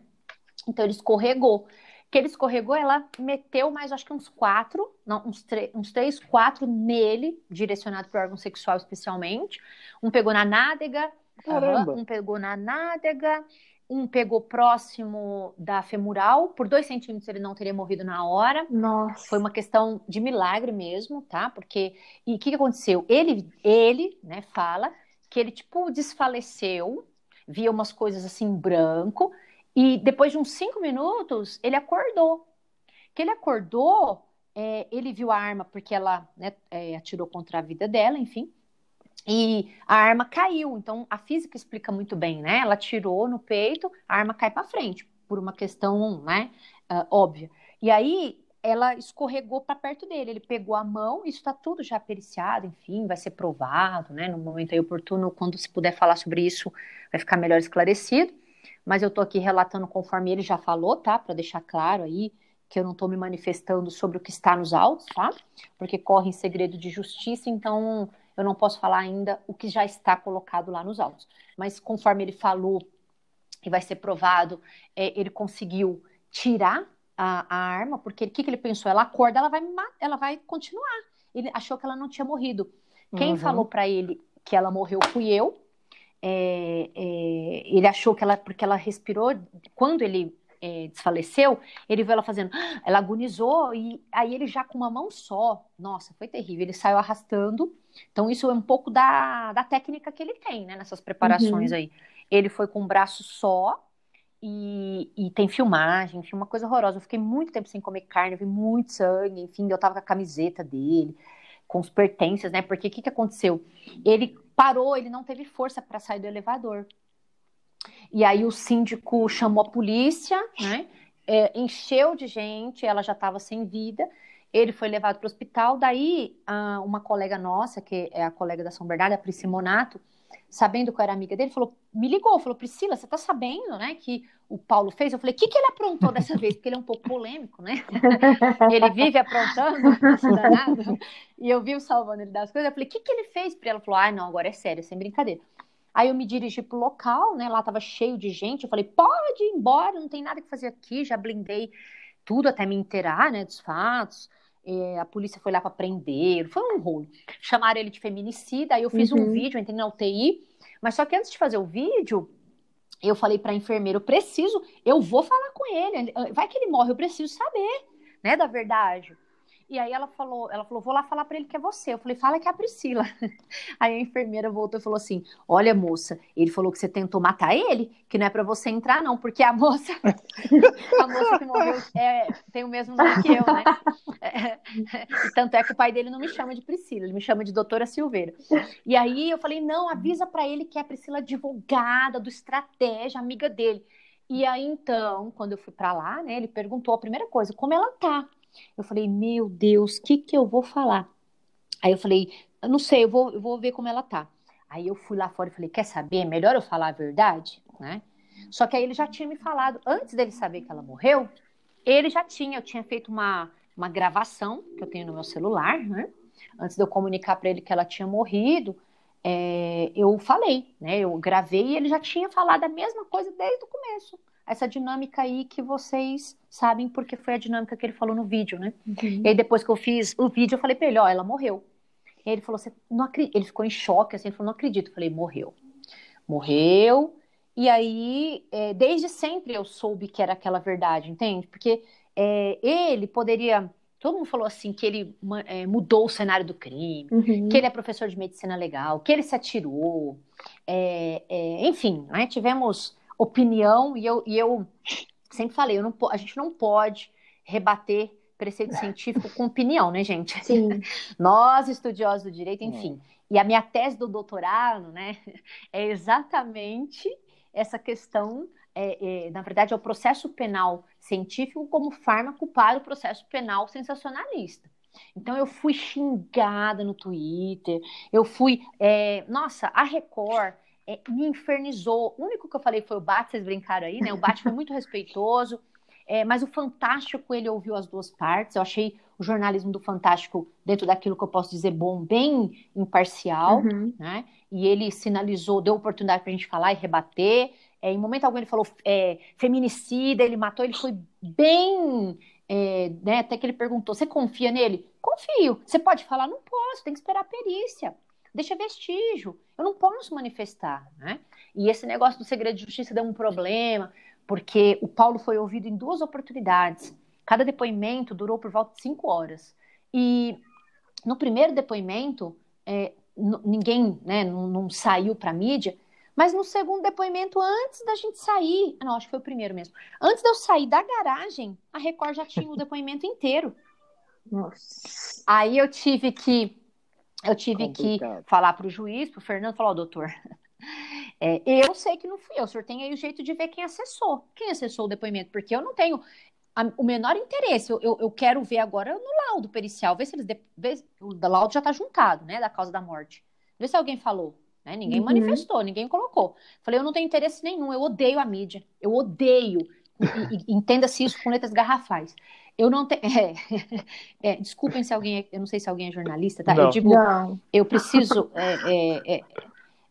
Então ele escorregou. Que ele escorregou, ela meteu mais, acho que uns quatro, não, uns, uns três, quatro nele, direcionado para o órgão sexual especialmente. Um pegou na nádega, Caramba. um pegou na nádega, um pegou próximo da femoral, por dois centímetros ele não teria morrido na hora. Nossa. Foi uma questão de milagre mesmo, tá? Porque. E o que, que aconteceu? Ele, ele, né, fala que ele, tipo, desfaleceu, via umas coisas assim branco, e depois de uns cinco minutos, ele acordou. Que ele acordou, é, ele viu a arma porque ela né, é, atirou contra a vida dela, enfim e a arma caiu. Então a física explica muito bem, né? Ela tirou no peito, a arma cai para frente, por uma questão, né, uh, óbvia. E aí ela escorregou para perto dele, ele pegou a mão, isso está tudo já periciado, enfim, vai ser provado, né? No momento aí oportuno, quando se puder falar sobre isso, vai ficar melhor esclarecido. Mas eu estou aqui relatando conforme ele já falou, tá? Para deixar claro aí que eu não estou me manifestando sobre o que está nos autos, tá? Porque corre em segredo de justiça, então eu não posso falar ainda o que já está colocado lá nos autos. Mas conforme ele falou e vai ser provado, é, ele conseguiu tirar a, a arma, porque o que, que ele pensou? Ela acorda, ela vai, ela vai continuar. Ele achou que ela não tinha morrido. Quem uhum. falou para ele que ela morreu fui eu. É, é, ele achou que ela, porque ela respirou, quando ele é, desfaleceu, ele viu ela fazendo, ela agonizou, e aí ele já com uma mão só, nossa, foi terrível, ele saiu arrastando, então isso é um pouco da, da técnica que ele tem, né, nessas preparações uhum. aí. Ele foi com um braço só, e, e, tem filmagem, enfim, uma coisa horrorosa. Eu fiquei muito tempo sem comer carne, vi muito sangue, enfim, eu tava com a camiseta dele, com os pertences, né? Porque o que, que aconteceu? Ele parou, ele não teve força para sair do elevador. E aí o síndico chamou a polícia, né? É, encheu de gente, ela já estava sem vida. Ele foi levado para o hospital. Daí, uma colega nossa, que é a colega da São Bernardo, a Priscila Monato, sabendo que eu era amiga dele, falou, me ligou, falou, Priscila, você tá sabendo, né, que o Paulo fez? Eu falei, o que, que ele aprontou dessa vez? Porque ele é um pouco polêmico, né? ele vive aprontando. E eu vi o salvando ele das coisas. Eu falei, o que, que ele fez? Porque ela falou, ah, não, agora é sério, sem brincadeira. Aí eu me dirigi pro local, né? Lá tava cheio de gente. Eu falei, pode ir embora, não tem nada que fazer aqui. Já blindei tudo até me inteirar, né? Dos fatos. É, a polícia foi lá para prender. Foi um rolo. Chamaram ele de feminicida. Aí eu fiz uhum. um vídeo, entrei na UTI. Mas só que antes de fazer o vídeo, eu falei para enfermeira, eu preciso, eu vou falar com ele. Vai que ele morre, eu preciso saber, né, da verdade. E aí ela falou, ela falou, vou lá falar para ele que é você. Eu falei, fala que é a Priscila. Aí a enfermeira voltou e falou assim: Olha, moça, ele falou que você tentou matar ele, que não é para você entrar, não, porque a moça, a moça que morreu é, tem o mesmo nome que eu, né? É, tanto é que o pai dele não me chama de Priscila, ele me chama de doutora Silveira. E aí eu falei, não, avisa para ele que é a Priscila advogada do estratégia, amiga dele. E aí, então, quando eu fui para lá, né, ele perguntou a primeira coisa, como ela tá? Eu falei, meu Deus, o que, que eu vou falar? Aí eu falei, eu não sei, eu vou, eu vou ver como ela tá. Aí eu fui lá fora e falei, quer saber? Melhor eu falar a verdade, né? Só que aí ele já tinha me falado, antes dele saber que ela morreu, ele já tinha, eu tinha feito uma, uma gravação que eu tenho no meu celular, né? Antes de eu comunicar para ele que ela tinha morrido, é, eu falei, né? Eu gravei e ele já tinha falado a mesma coisa desde o começo essa dinâmica aí que vocês sabem porque foi a dinâmica que ele falou no vídeo, né? Uhum. E aí depois que eu fiz o vídeo, eu falei pra ele, ó, ela morreu. E ele falou, você não acredita? Ele ficou em choque, assim, ele falou, não acredito. Eu falei, morreu. Morreu. E aí, é, desde sempre eu soube que era aquela verdade, entende? Porque é, ele poderia todo mundo falou assim que ele é, mudou o cenário do crime, uhum. que ele é professor de medicina legal, que ele se atirou, é, é, enfim, né, tivemos opinião, e eu, e eu sempre falei, eu não, a gente não pode rebater preceito científico com opinião, né, gente? Sim. Nós, estudiosos do direito, enfim. É. E a minha tese do doutorado, né, é exatamente essa questão, é, é, na verdade, é o processo penal científico como fármaco para o processo penal sensacionalista. Então eu fui xingada no Twitter, eu fui, é, nossa, a Record é, me infernizou. O único que eu falei foi o Bate, vocês brincaram aí, né? O Bate foi muito respeitoso, é, mas o Fantástico, ele ouviu as duas partes. Eu achei o jornalismo do Fantástico, dentro daquilo que eu posso dizer bom, bem imparcial, uhum. né? E ele sinalizou, deu oportunidade para a gente falar e rebater. É, em momento algum ele falou é, feminicida, ele matou, ele foi bem. É, né, até que ele perguntou: você confia nele? Confio. Você pode falar? Não posso, tem que esperar a perícia. Deixa vestígio. Eu não posso manifestar. Né? E esse negócio do segredo de justiça deu um problema, porque o Paulo foi ouvido em duas oportunidades. Cada depoimento durou por volta de cinco horas. E no primeiro depoimento, é, ninguém né, não, não saiu para a mídia, mas no segundo depoimento, antes da gente sair, não, acho que foi o primeiro mesmo, antes de eu sair da garagem, a Record já tinha o depoimento inteiro. Nossa. Aí eu tive que eu tive Complicado. que falar para o juiz, para o Fernando, falar, oh, doutor, é, eu sei que não fui eu, o senhor tem aí o jeito de ver quem acessou, quem acessou o depoimento, porque eu não tenho a, o menor interesse, eu, eu, eu, quero ver agora no laudo pericial, ver se eles, de, ver, o laudo já está juntado, né, da causa da morte, ver se alguém falou, né, ninguém uhum. manifestou, ninguém colocou, falei, eu não tenho interesse nenhum, eu odeio a mídia, eu odeio, entenda-se isso com letras garrafais, eu não tenho. É, é, desculpem se alguém. É, eu não sei se alguém é jornalista, tá? Não. Eu digo, não. eu preciso. É, é,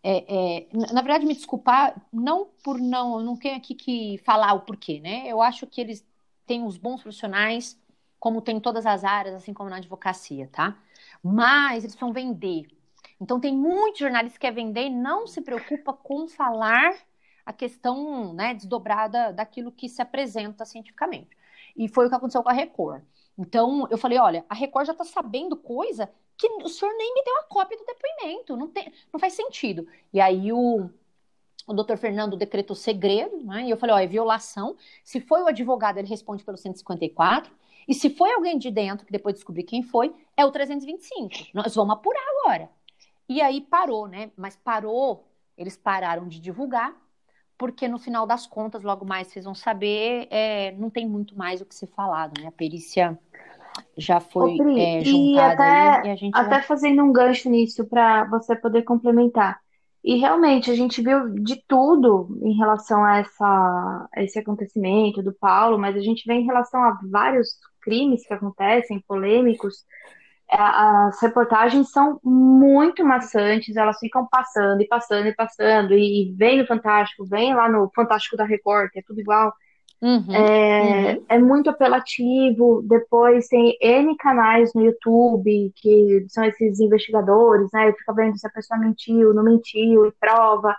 é, na verdade, me desculpar, não por não. Eu não tenho aqui que falar o porquê, né? Eu acho que eles têm os bons profissionais, como tem em todas as áreas, assim como na advocacia, tá? Mas eles precisam vender. Então, tem muitos jornalistas que quer vender e não se preocupa com falar a questão né, desdobrada daquilo que se apresenta cientificamente. E foi o que aconteceu com a Record. Então, eu falei, olha, a Record já está sabendo coisa que o senhor nem me deu a cópia do depoimento, não, tem, não faz sentido. E aí o, o doutor Fernando decretou segredo, né? E eu falei, ó, é violação. Se foi o advogado, ele responde pelo 154. E se foi alguém de dentro, que depois descobri quem foi, é o 325. Nós vamos apurar agora. E aí parou, né? Mas parou, eles pararam de divulgar porque no final das contas, logo mais vocês vão saber, é, não tem muito mais o que ser falado, né? A perícia já foi Pri, é, juntada e até, aí, e a gente até vai... fazendo um gancho nisso para você poder complementar. E realmente a gente viu de tudo em relação a, essa, a esse acontecimento do Paulo, mas a gente vê em relação a vários crimes que acontecem, polêmicos, as reportagens são muito maçantes, elas ficam passando e passando e passando, e vem no Fantástico, vem lá no Fantástico da Record, que é tudo igual. Uhum, é, uhum. é muito apelativo. Depois tem N canais no YouTube que são esses investigadores, né? Fica vendo se a pessoa mentiu, não mentiu, e prova.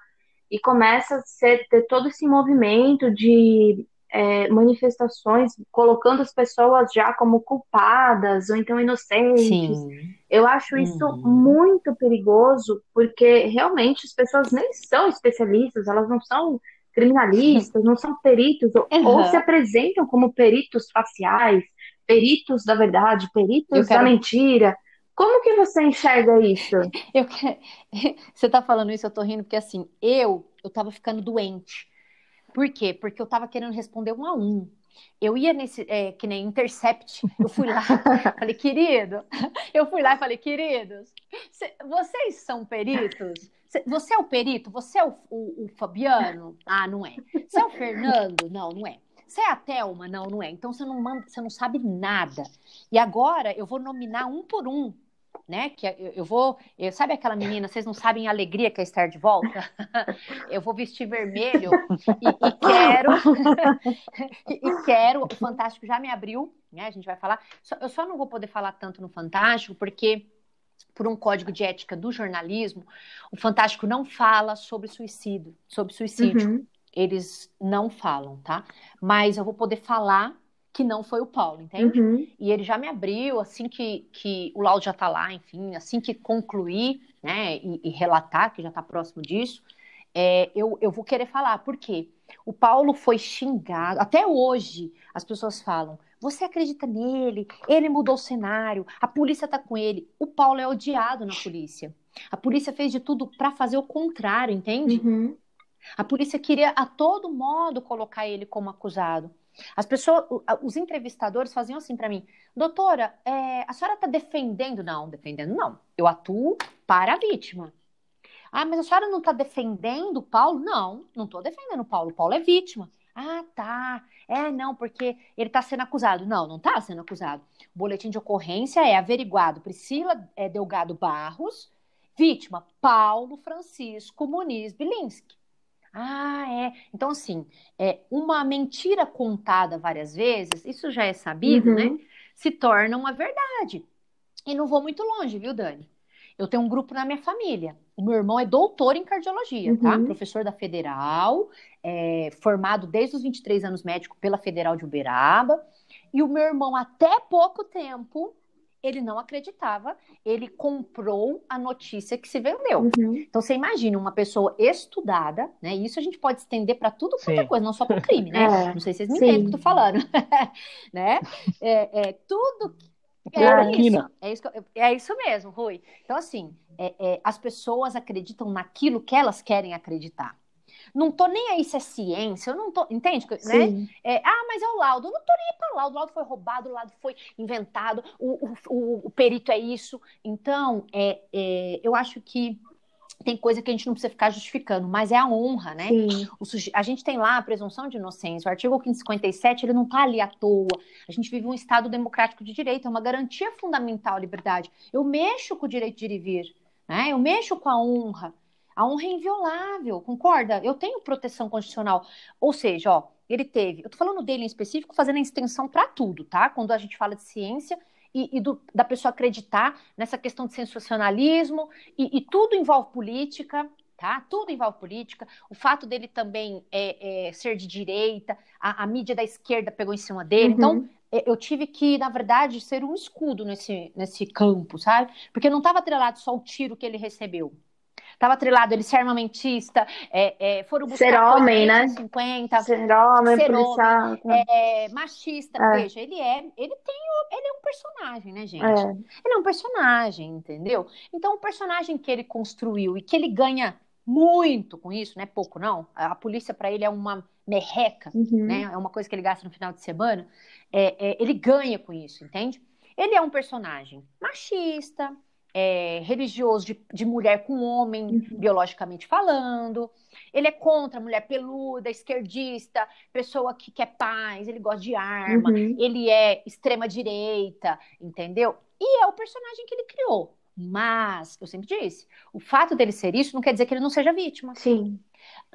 E começa a ser, ter todo esse movimento de é, manifestações colocando as pessoas já como culpadas ou então inocentes. Sim. Eu acho isso uhum. muito perigoso, porque realmente as pessoas nem são especialistas, elas não são criminalistas, não são peritos, uhum. ou, se apresentam como peritos faciais, peritos da verdade, peritos quero... da mentira. Como que você enxerga isso? Eu Você está falando isso, eu tô rindo, porque assim, eu, eu tava ficando doente por quê? Porque eu estava querendo responder um a um. Eu ia nesse, é, que nem Intercept, eu fui lá, falei, querido, eu fui lá e falei, queridos, cê, vocês são peritos? Cê, você é o perito? Você é o, o, o, Fabiano? Ah, não é. Você é o Fernando? Não, não é. Você é a Thelma? Não, não é. Então você não manda, você não sabe nada. E agora eu vou nominar um por um né? Que eu, eu vou, eu, sabe aquela menina, vocês não sabem a alegria que é estar de volta? eu vou vestir vermelho e, e quero, e, e, quero, o Fantástico já me abriu, né? A gente vai falar. eu só não vou poder falar tanto no Fantástico, porque por um código de ética do jornalismo, o Fantástico não fala sobre suicídio, sobre suicídio. Uhum. Eles não falam, tá? Mas eu vou poder falar que não foi o Paulo, entende? Uhum. E ele já me abriu, assim que, que o laudo já está lá, enfim, assim que concluir, né, e, e relatar, que já está próximo disso, é, eu, eu vou querer falar, por quê? O Paulo foi xingado, até hoje as pessoas falam, você acredita nele? Ele mudou o cenário, a polícia está com ele. O Paulo é odiado na polícia. A polícia fez de tudo para fazer o contrário, entende? Uhum. A polícia queria a todo modo colocar ele como acusado. As pessoas, os entrevistadores faziam assim para mim, doutora, é, a senhora está defendendo? Não, defendendo não. Eu atuo para a vítima. Ah, mas a senhora não está defendendo o Paulo? Não, não estou defendendo o Paulo. O Paulo é vítima. Ah, tá. É, não, porque ele está sendo acusado. Não, não está sendo acusado. O boletim de ocorrência é averiguado. Priscila é, Delgado Barros, vítima, Paulo Francisco Muniz Bilinski. Ah, é. Então, assim, é, uma mentira contada várias vezes, isso já é sabido, né? Uhum. Se torna uma verdade. E não vou muito longe, viu, Dani? Eu tenho um grupo na minha família. O meu irmão é doutor em cardiologia, tá? Uhum. Professor da Federal, é, formado desde os 23 anos médico pela Federal de Uberaba. E o meu irmão, até pouco tempo, ele não acreditava, ele comprou a notícia que se vendeu. Uhum. Então você imagina uma pessoa estudada, né? Isso a gente pode estender para tudo quanto é coisa, não só para o crime, né? É, Não sei se vocês me sim. entendem o que eu tô falando, né? É, é, tudo é Cloroquina. isso, é isso, que eu- é isso mesmo, Rui. Então, assim, é- é, as pessoas acreditam naquilo que elas querem acreditar. Não tô nem aí se é ciência, eu não tô. Entende? Né? É, ah, mas é o laudo. Eu não tô nem aí pra laudo. O laudo foi roubado, o laudo foi inventado, o, o, o- perito é isso. Então, é, é, eu acho que tem coisa que a gente não precisa ficar justificando, mas é a honra, né? Suje- A gente tem lá a presunção de inocência. O artigo 557, ele não está ali à toa. A gente vive um Estado democrático de direito, é uma garantia fundamental à liberdade. Eu mexo com o direito de ir e vir, né? Eu mexo com a honra. A honra é inviolável, concorda? Eu tenho proteção constitucional. Ou seja, ó, ele teve. Eu tô falando dele em específico, fazendo a extensão para tudo, tá? Quando a gente fala de ciência e, e do- da pessoa acreditar nessa questão de sensacionalismo, e, e tudo envolve política, tá? Tudo envolve política. O fato dele também é, é, ser de direita, a, a mídia da esquerda pegou em cima dele. Uhum. Então, eu tive que, na verdade, ser um escudo nesse, nesse campo, sabe? Porque não estava atrelado só o tiro que ele recebeu. Estava atrelado ele ser armamentista, é, é, foram buscar Ser homem, em né? 50, Ser homem, Ser policial. tá. é, machista. É. Veja, ele é, ele tem, o- ele é um personagem, né, gente? É. Ele é um personagem, entendeu? Então, o personagem que ele construiu e que ele ganha muito com isso, não é pouco, não. A a polícia, para ele, é uma merreca, Uhum. né? É uma coisa que ele gasta no final de semana. É, é, ele ganha com isso, entende? Ele é um personagem machista, é, religioso de, de mulher com homem, Uhum. biologicamente falando. Ele é contra a mulher peluda, esquerdista, pessoa que quer paz, ele gosta de arma Uhum. ele é extrema direita, entendeu? E é o personagem que ele criou. Mas, eu sempre disse, o fato dele ser isso não quer dizer que ele não seja vítima. Sim.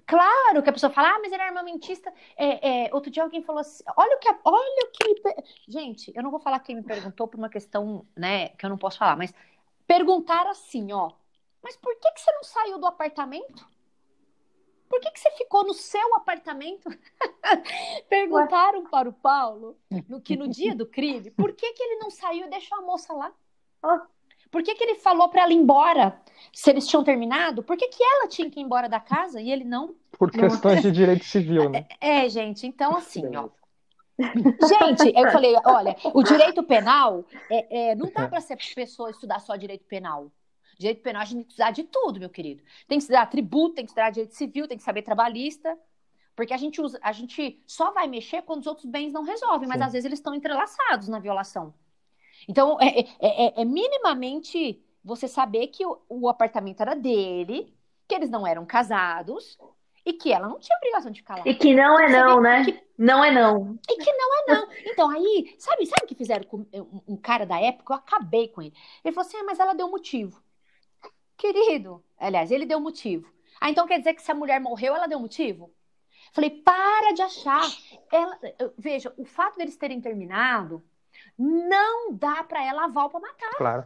Claro que a pessoa fala, ah, mas ele é armamentista. É, é, outro dia alguém falou assim, olha o que, olha o que Gente, eu não vou falar quem me perguntou por uma questão, né, que eu não posso falar, mas perguntaram assim, ó, mas por que que você não saiu do apartamento? Por que que você ficou no seu apartamento? Perguntaram para o Paulo, no, que no dia do crime, por que que ele não saiu e deixou a moça lá? Por que que ele falou para ela ir embora? Se eles tinham terminado, por que que ela tinha que ir embora da casa e ele não? Por questões de direito civil, né? É, gente, então assim, ó. Gente, eu falei, olha, o direito penal é, é, não dá para ser pessoa estudar só direito penal. Direito penal a gente tem que estudar de tudo, meu querido. Tem que estudar tributo, tem que estudar direito civil, tem que saber trabalhista. Porque a gente usa, a gente só vai mexer quando os outros bens não resolvem, mas Sim. às vezes eles estão entrelaçados na violação. Então, é, é- é- é minimamente você saber que o, o apartamento era dele, que eles não eram casados e que ela não tinha obrigação de ficar lá. E que não é não, né? que- Não é não. e que não é não. Então, aí, sabe, sabe o que fizeram com um, um cara da época? Eu acabei com ele. Ele falou assim: ah, mas ela deu motivo. Querido, aliás, ele deu motivo. Ah, então quer dizer que se a mulher morreu, ela deu motivo? Falei, para de achar. Ela, veja, o fato deles terem terminado não dá pra ela aval pra matar. Claro.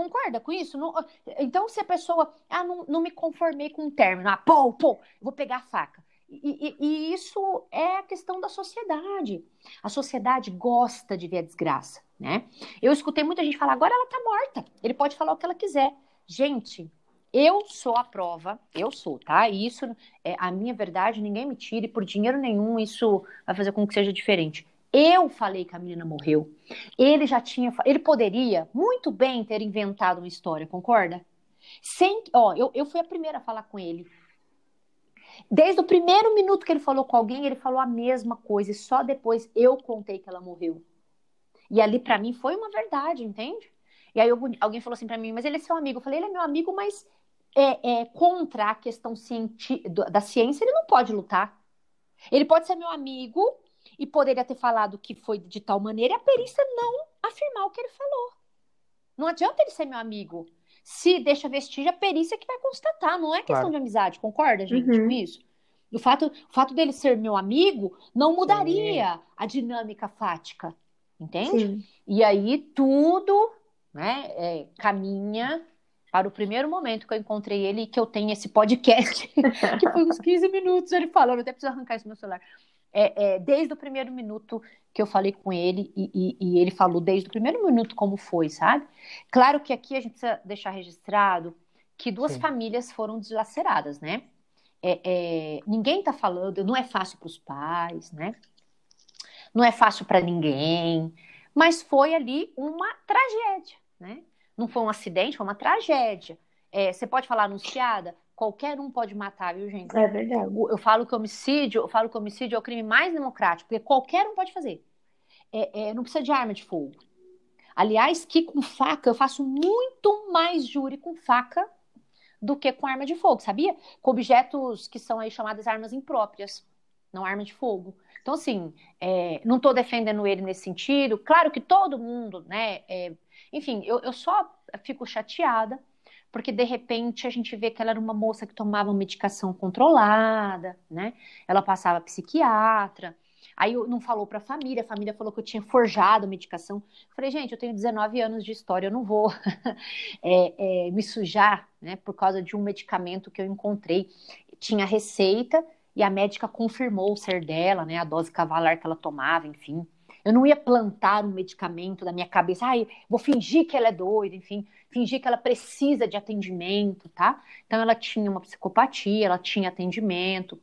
Concorda com isso? Não- então, se a pessoa, ah, não, não me conformei com o término, ah, pô, pô, vou pegar a faca. E, e- e isso é a questão da sociedade. A sociedade gosta de ver a desgraça, né? Eu escutei muita gente falar, agora ela tá morta, ele pode falar o que ela quiser. Gente, eu sou a prova, eu sou, tá? E isso é a minha verdade, ninguém me tire, por dinheiro nenhum isso vai fazer com que seja diferente. Eu falei que a menina morreu. Ele já tinha. Ele poderia muito bem ter inventado uma história, concorda? Sem. Ó, eu, eu fui a primeira a falar com ele. Desde o primeiro minuto que ele falou com alguém, ele falou a mesma coisa. E só depois eu contei que ela morreu. E ali pra mim foi uma verdade, entende? E aí algum- alguém falou assim pra mim, mas ele é seu amigo. Eu falei, ele é meu amigo, mas é, é, contra a questão da ciência ele não pode lutar. Ele pode ser meu amigo e poderia ter falado que foi de tal maneira e a perícia não afirmar o que ele falou. Não adianta ele ser meu amigo. Se deixa vestígio, a perícia que vai constatar, não é questão claro. de amizade, concorda, gente, uhum. com isso? O fato, o fato dele ser meu amigo não mudaria Sim. a dinâmica fática, entende? Sim. E aí tudo né, é, caminha para o primeiro momento que eu encontrei ele e que eu tenho esse podcast, que foi uns 15 minutos ele falando, até preciso arrancar esse meu celular. É, é, desde o primeiro minuto que eu falei com ele e, e, e, ele falou desde o primeiro minuto como foi, sabe? Claro que aqui a gente precisa deixar registrado que duas Sim. famílias foram deslaceradas, né? É, é, ninguém está falando, não é fácil para os pais, né? Não é fácil para ninguém, mas foi ali uma tragédia, né? Não foi um acidente, foi uma tragédia. É, você pode falar anunciada? Qualquer um pode matar, viu, gente? É verdade. Eu falo que homicídio, eu falo que homicídio é o crime mais democrático, porque qualquer um pode fazer. É, é, não precisa de arma de fogo. Aliás, que com faca eu faço muito mais júri com faca do que com arma de fogo, sabia? Com objetos que são aí chamadas armas impróprias, não arma de fogo. Então, assim, é, não estou defendendo ele nesse sentido. Claro que todo mundo, né? Enfim, eu, eu só fico chateada porque de repente a gente vê que ela era uma moça que tomava medicação controlada, né? Ela passava psiquiatra. Aí não falou para a família, a família falou que eu tinha forjado medicação. Falei, gente, eu tenho 19 anos de história, eu não vou é, é, me sujar, né, por causa de um medicamento que eu encontrei. Tinha receita e a médica confirmou o ser dela, né, a dose cavalar que ela tomava, enfim. Eu não ia plantar um medicamento na minha cabeça, ai, vou fingir que ela é doida, enfim, fingir que ela precisa de atendimento, tá? Então ela tinha uma psicopatia, ela tinha atendimento,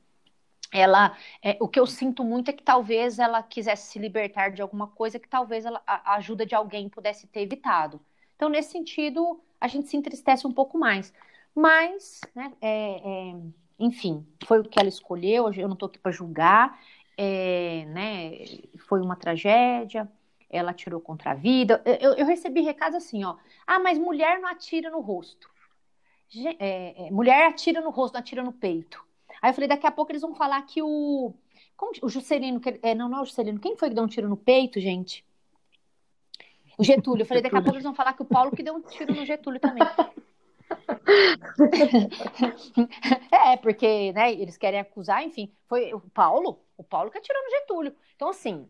ela é, o que eu sinto muito é que talvez ela quisesse se libertar de alguma coisa que talvez ela, a, a ajuda de alguém pudesse ter evitado. Então, nesse sentido, a gente se entristece um pouco mais. Mas, né, é, é, enfim, foi o que ela escolheu, eu não estou aqui para julgar, é, né, foi uma tragédia, ela atirou contra a vida. Eu, eu, recebi recados assim, ó, ah, mas mulher não atira no rosto. É, é, mulher atira no rosto, não atira no peito. Aí eu falei, daqui a pouco eles vão falar que o. Como, o Juscelino, que, é, não, não é o Juscelino. Quem foi que deu um tiro no peito, gente? O Getúlio. Eu falei, daqui a pouco eles vão falar que o Paulo que deu um tiro no Getúlio também. é, porque, né, eles querem acusar, enfim, foi o Paulo, o Paulo que atirou no Getúlio. Então, assim,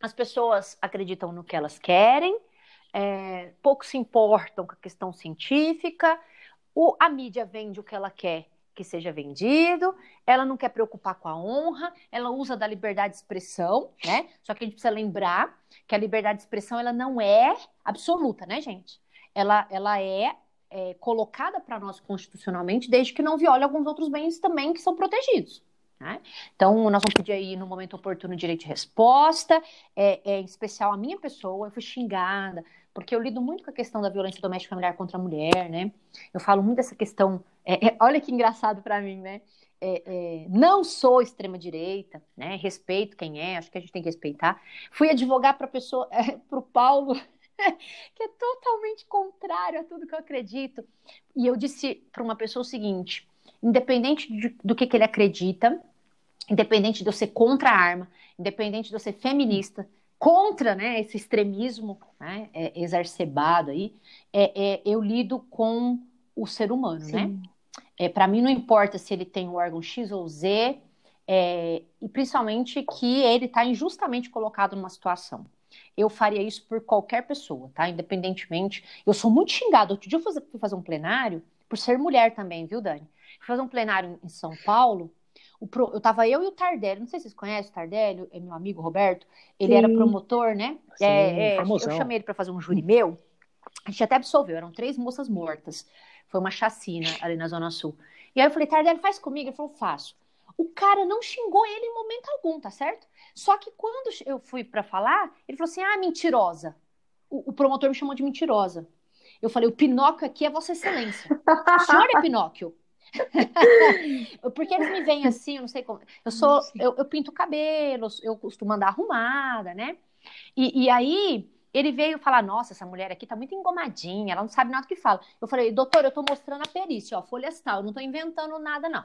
as pessoas acreditam no que elas querem, é, pouco se importam com a questão científica, o, a mídia vende o que ela quer que seja vendido, ela não quer preocupar com a honra, ela usa da liberdade de expressão, né? Só que a gente precisa lembrar que a liberdade de expressão ela não é absoluta, né, gente? Ela, ela é, é colocada para nós constitucionalmente desde que não viole alguns outros bens também que são protegidos. Né? Então, nós vamos pedir aí no momento oportuno direito de resposta, é, é, em especial a minha pessoa, eu fui xingada, porque eu lido muito com a questão da violência doméstica familiar contra a mulher, né? Eu falo muito dessa questão. É, é, olha que engraçado para mim, né? É, é, não sou extrema direita, né? Respeito quem é, acho que a gente tem que respeitar. Fui advogar para pessoa, para o Paulo, que é totalmente contrário a tudo que eu acredito. E eu disse para uma pessoa o seguinte: independente de, do que, que ele acredita, independente de eu ser contra a arma, independente de eu ser feminista, contra né, esse extremismo né, é, exacerbado aí, é, é, eu lido com o ser humano, né? Sim. né? É, Para mim não importa se ele tem o órgão X ou Z, é, e principalmente que ele está injustamente colocado numa situação. Eu faria isso por qualquer pessoa, tá? Independentemente. Eu sou muito xingada. Outro dia eu fui fazer um plenário, por ser mulher também, viu, Dani? Fui fazer um plenário em São Paulo Pro, eu tava eu e o Tardelli, não sei se vocês conhecem o Tardelli, é meu amigo Roberto, ele Sim. era promotor, né? Sim, é, é, eu chamei ele para fazer um júri meu, a gente até absolveu, eram três moças mortas, foi uma chacina ali na Zona Sul. E aí eu falei, Tardelli, faz comigo? Ele falou, faço. O cara não xingou ele em momento algum, tá certo? Só que quando eu fui para falar, ele falou assim, ah, mentirosa. O, o promotor me chamou de mentirosa. Eu falei, o Pinóquio aqui é Vossa Excelência. O senhor é Pinóquio. Porque eles me veem assim, eu não sei como. Eu sou, eu, eu pinto cabelo, eu costumo andar arrumada, né? E, e, aí ele veio falar: Nossa, essa mulher aqui tá muito engomadinha, ela não sabe nada do que fala. Eu falei: Doutor, eu tô mostrando a perícia, ó, folhas tal, eu não tô inventando nada, não.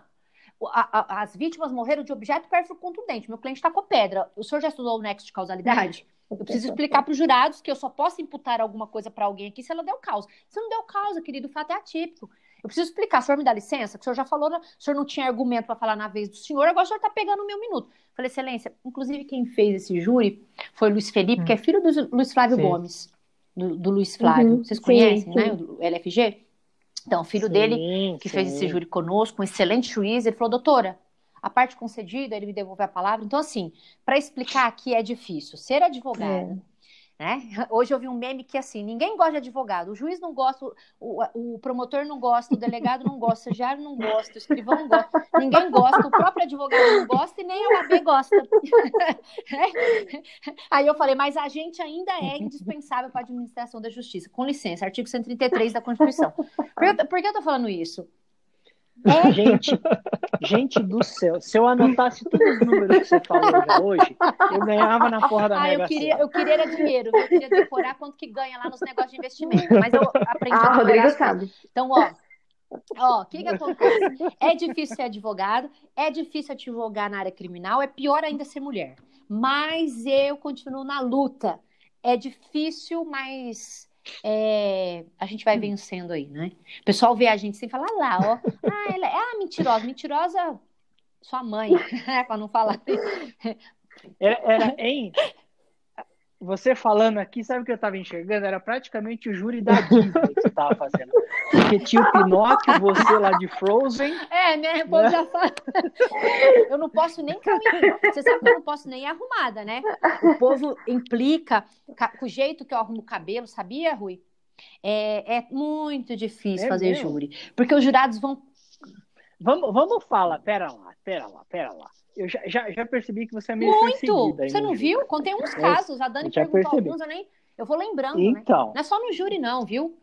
A, a, as vítimas morreram de objeto pérfido contundente. Meu cliente tá com pedra. O senhor já estudou o nexo de causalidade? Eu preciso explicar para os jurados que eu só posso imputar alguma coisa para alguém aqui se ela deu causa. Se não deu causa, querido, o fato é atípico. Eu preciso explicar. O senhor me dá licença? Que o senhor já falou, o senhor não tinha argumento para falar na vez do senhor, agora o senhor está pegando o meu minuto. Falei, excelência, inclusive quem fez esse júri foi o Luiz Felipe, hum. que é filho do Luiz Flávio sim. Gomes, do, do, Luiz Flávio. Uhum, Vocês conhecem, sim, né? O LFG? Então, o filho sim, dele, que fez esse júri conosco, um excelente juiz, ele falou, doutora, a parte concedida, ele me devolveu a palavra. Então, assim, para explicar aqui é difícil. Ser advogado. É né? Hoje eu vi um meme que assim, ninguém gosta de advogado, o juiz não gosta, o, o promotor não gosta, o delegado não gosta, o estagiário não gosta, o escrivão não gosta, ninguém gosta, o próprio advogado não gosta e nem a OAB gosta. Aí eu falei, mas a gente ainda é indispensável para a administração da justiça. Com licença, artigo 133 da Constituição. Por, que, por que eu falando isso? É. Gente, gente do céu, se eu anotasse todos os números que você falou hoje, eu ganhava na porra da ah, eu queria, eu queria era dinheiro, eu queria decorar quanto que ganha lá nos negócios de investimento, mas eu aprendi ah, a Rodrigo sabe. Então, ó, Ó, o que, que acontece? É difícil ser advogado, é difícil advogar na área criminal, é pior ainda ser mulher. Mas eu continuo na luta. É difícil, mas é, a gente vai vencendo aí, né? O pessoal vê a gente assim e fala, ah lá, ó, ah, ela é ah, mentirosa, mentirosa sua mãe, para não falar. Era, era, hein? Você falando aqui, sabe o que eu estava enxergando? Era praticamente o júri da Disney que você estava fazendo. Porque tinha o Pinóquio, você lá de Frozen. É, né? O povo né? já fala. Eu não posso nem caminhar. Você sabe que eu não posso nem ir arrumada, né? O povo implica com o jeito que eu arrumo o cabelo, sabia, Rui? É, é muito difícil é fazer mesmo? júri. Porque os jurados vão. Vamos, vamos falar, pera lá, pera lá, pera lá eu já, já, já, percebi que você é meio Muito! Você não viu? Contei uns casos. A Dani perguntou percebi. alguns, eu nem. Eu vou lembrando. Né? Então. Né? Não é só no júri, não, viu?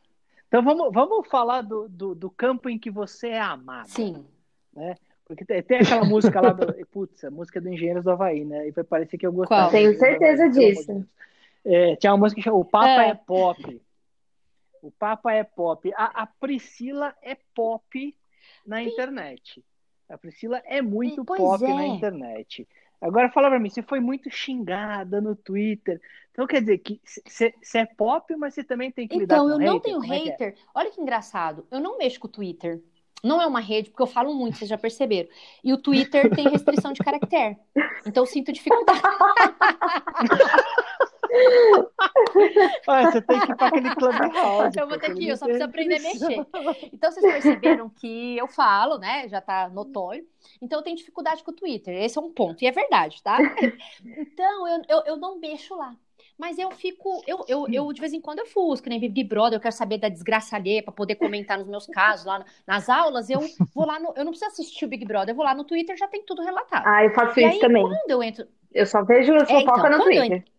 Então vamos, vamos falar do, do, do campo em que você é amado. Sim. Né? Porque tem, tem aquela música lá do. Putz, a música do Engenheiros do Havaí, né? E vai parecer que eu gostava. Qual? Tenho certeza disso. É, tinha uma música que chama O Papa é, é Pop. O Papa é Pop. A, a Priscila é pop na internet. A Priscila é muito pois pop é. na internet. Agora fala pra mim, você foi muito xingada no Twitter. Então quer dizer que você é pop, mas você também tem que lidar então, com Então, eu não tenho Como é hater. É é? Olha que engraçado. Eu não mexo com o Twitter. Não é uma rede, porque eu falo muito, vocês já perceberam. E o Twitter tem restrição de caractere. Então eu sinto dificuldade. Ah, você tem que ir para aquele clubhouse. Eu vou ter que ir, eu só preciso aprender a mexer. Então, vocês perceberam que eu falo, né? Já tá notório. Então, eu tenho dificuldade com o Twitter. Esse é um ponto. E é verdade, tá? Então, eu, eu, eu não mexo lá. Mas eu fico, eu, eu, eu de vez em quando eu fusco, nem né? Big Brother, eu quero saber da desgraça alheia para poder comentar nos meus casos lá nas aulas. Eu vou lá no, eu não preciso assistir o Big Brother, eu vou lá no Twitter, já tem tudo relatado. Ah, eu faço e isso aí, também. Quando eu entro, eu só vejo é, fofoca então, no Twitter. Entro...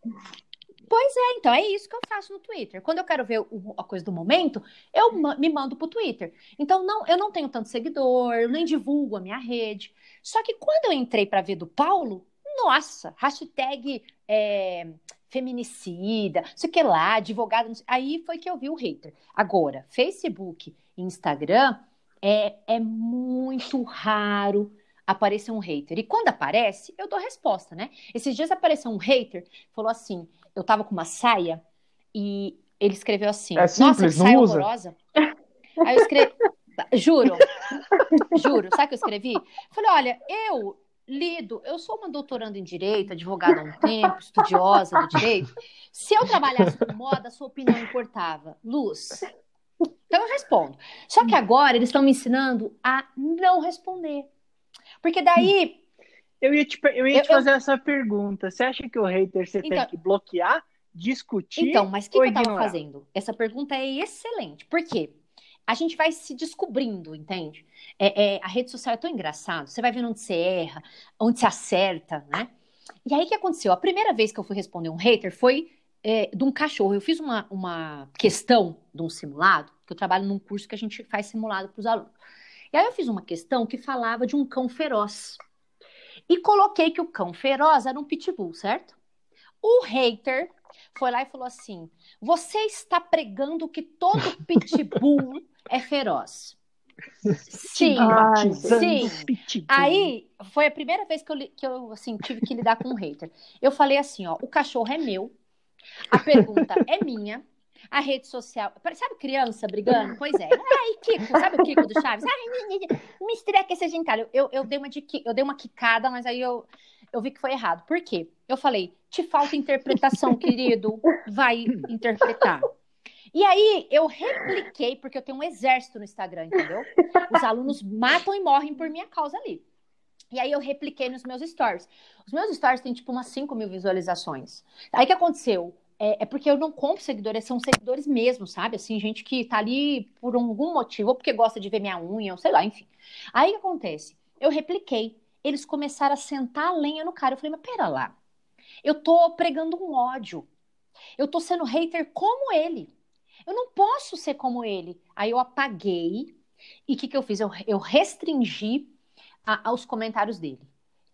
Pois é, então é isso que eu faço no Twitter. Quando eu quero ver o, a coisa do momento, eu me mando pro Twitter. Então não, eu não tenho tanto seguidor, eu nem divulgo a minha rede. Só que quando eu entrei para ver do Paulo, nossa, hashtag é, feminicida, sei que lá, advogado. Aí foi que eu vi o hater. Agora, Facebook e Instagram é, é muito raro aparecer um hater. E quando aparece, eu dou resposta, né? Esses dias apareceu um hater, falou assim: eu tava com uma saia e ele escreveu assim: é simples, Nossa, que saia usa. horrorosa. Aí eu escrevi, juro, juro, sabe o que eu escrevi? Falei: olha, eu lido, eu sou uma doutoranda em direito, advogada há um tempo, estudiosa do direito. Se eu trabalhasse com moda, sua opinião importava. Luz. Então eu respondo. Só que agora eles estão me ensinando a não responder. Porque daí. Eu ia te, eu ia te fazer eu... essa pergunta. Você acha que o hater você então, tem que bloquear, discutir? Então, mas o que, que eu estava fazendo? Essa pergunta é excelente. Por quê? A gente vai se descobrindo, entende? É, é, a rede social é tão engraçado. Você vai vendo onde você erra, onde você acerta, né? E aí o que aconteceu? A primeira vez que eu fui responder um hater foi é, de um cachorro. Eu fiz uma, uma questão de um simulado, que eu trabalho num curso que a gente faz simulado para os alunos. E aí eu fiz uma questão que falava de um cão feroz. E coloquei que o cão feroz era um pitbull, certo? O hater foi lá e falou assim: Você está pregando que todo pitbull é feroz. Sim, Ai, sim. Aí foi a primeira vez que eu, que eu assim, tive que lidar com um hater. Eu falei assim: ó, o cachorro é meu, A pergunta é minha. A rede social. Sabe criança brigando? Pois é. Ai, Kiko, sabe o Kiko do Chaves? Ai, me estreia esse gentalho. Eu, eu, dei uma de, eu dei uma quicada, mas aí eu, eu vi que foi errado. Por quê? Eu falei, te falta interpretação, querido. Vai interpretar. E aí eu repliquei, porque eu tenho um exército no Instagram, entendeu? Os alunos matam e morrem por minha causa ali. E aí eu repliquei nos meus stories. Os meus stories têm tipo umas 5 mil visualizações. Aí o que aconteceu? É, é, porque eu não compro seguidores, são seguidores mesmo, sabe? Assim, gente que tá ali por algum motivo, ou porque gosta de ver minha unha, ou sei lá, enfim. Aí o que acontece? Eu repliquei. Eles começaram a sentar a lenha no cara. Eu falei, mas pera lá. Eu tô pregando um ódio. Eu tô sendo hater como ele. Eu não posso ser como ele. Aí eu apaguei. E o que, que eu fiz? Eu, eu restringi a, aos comentários dele.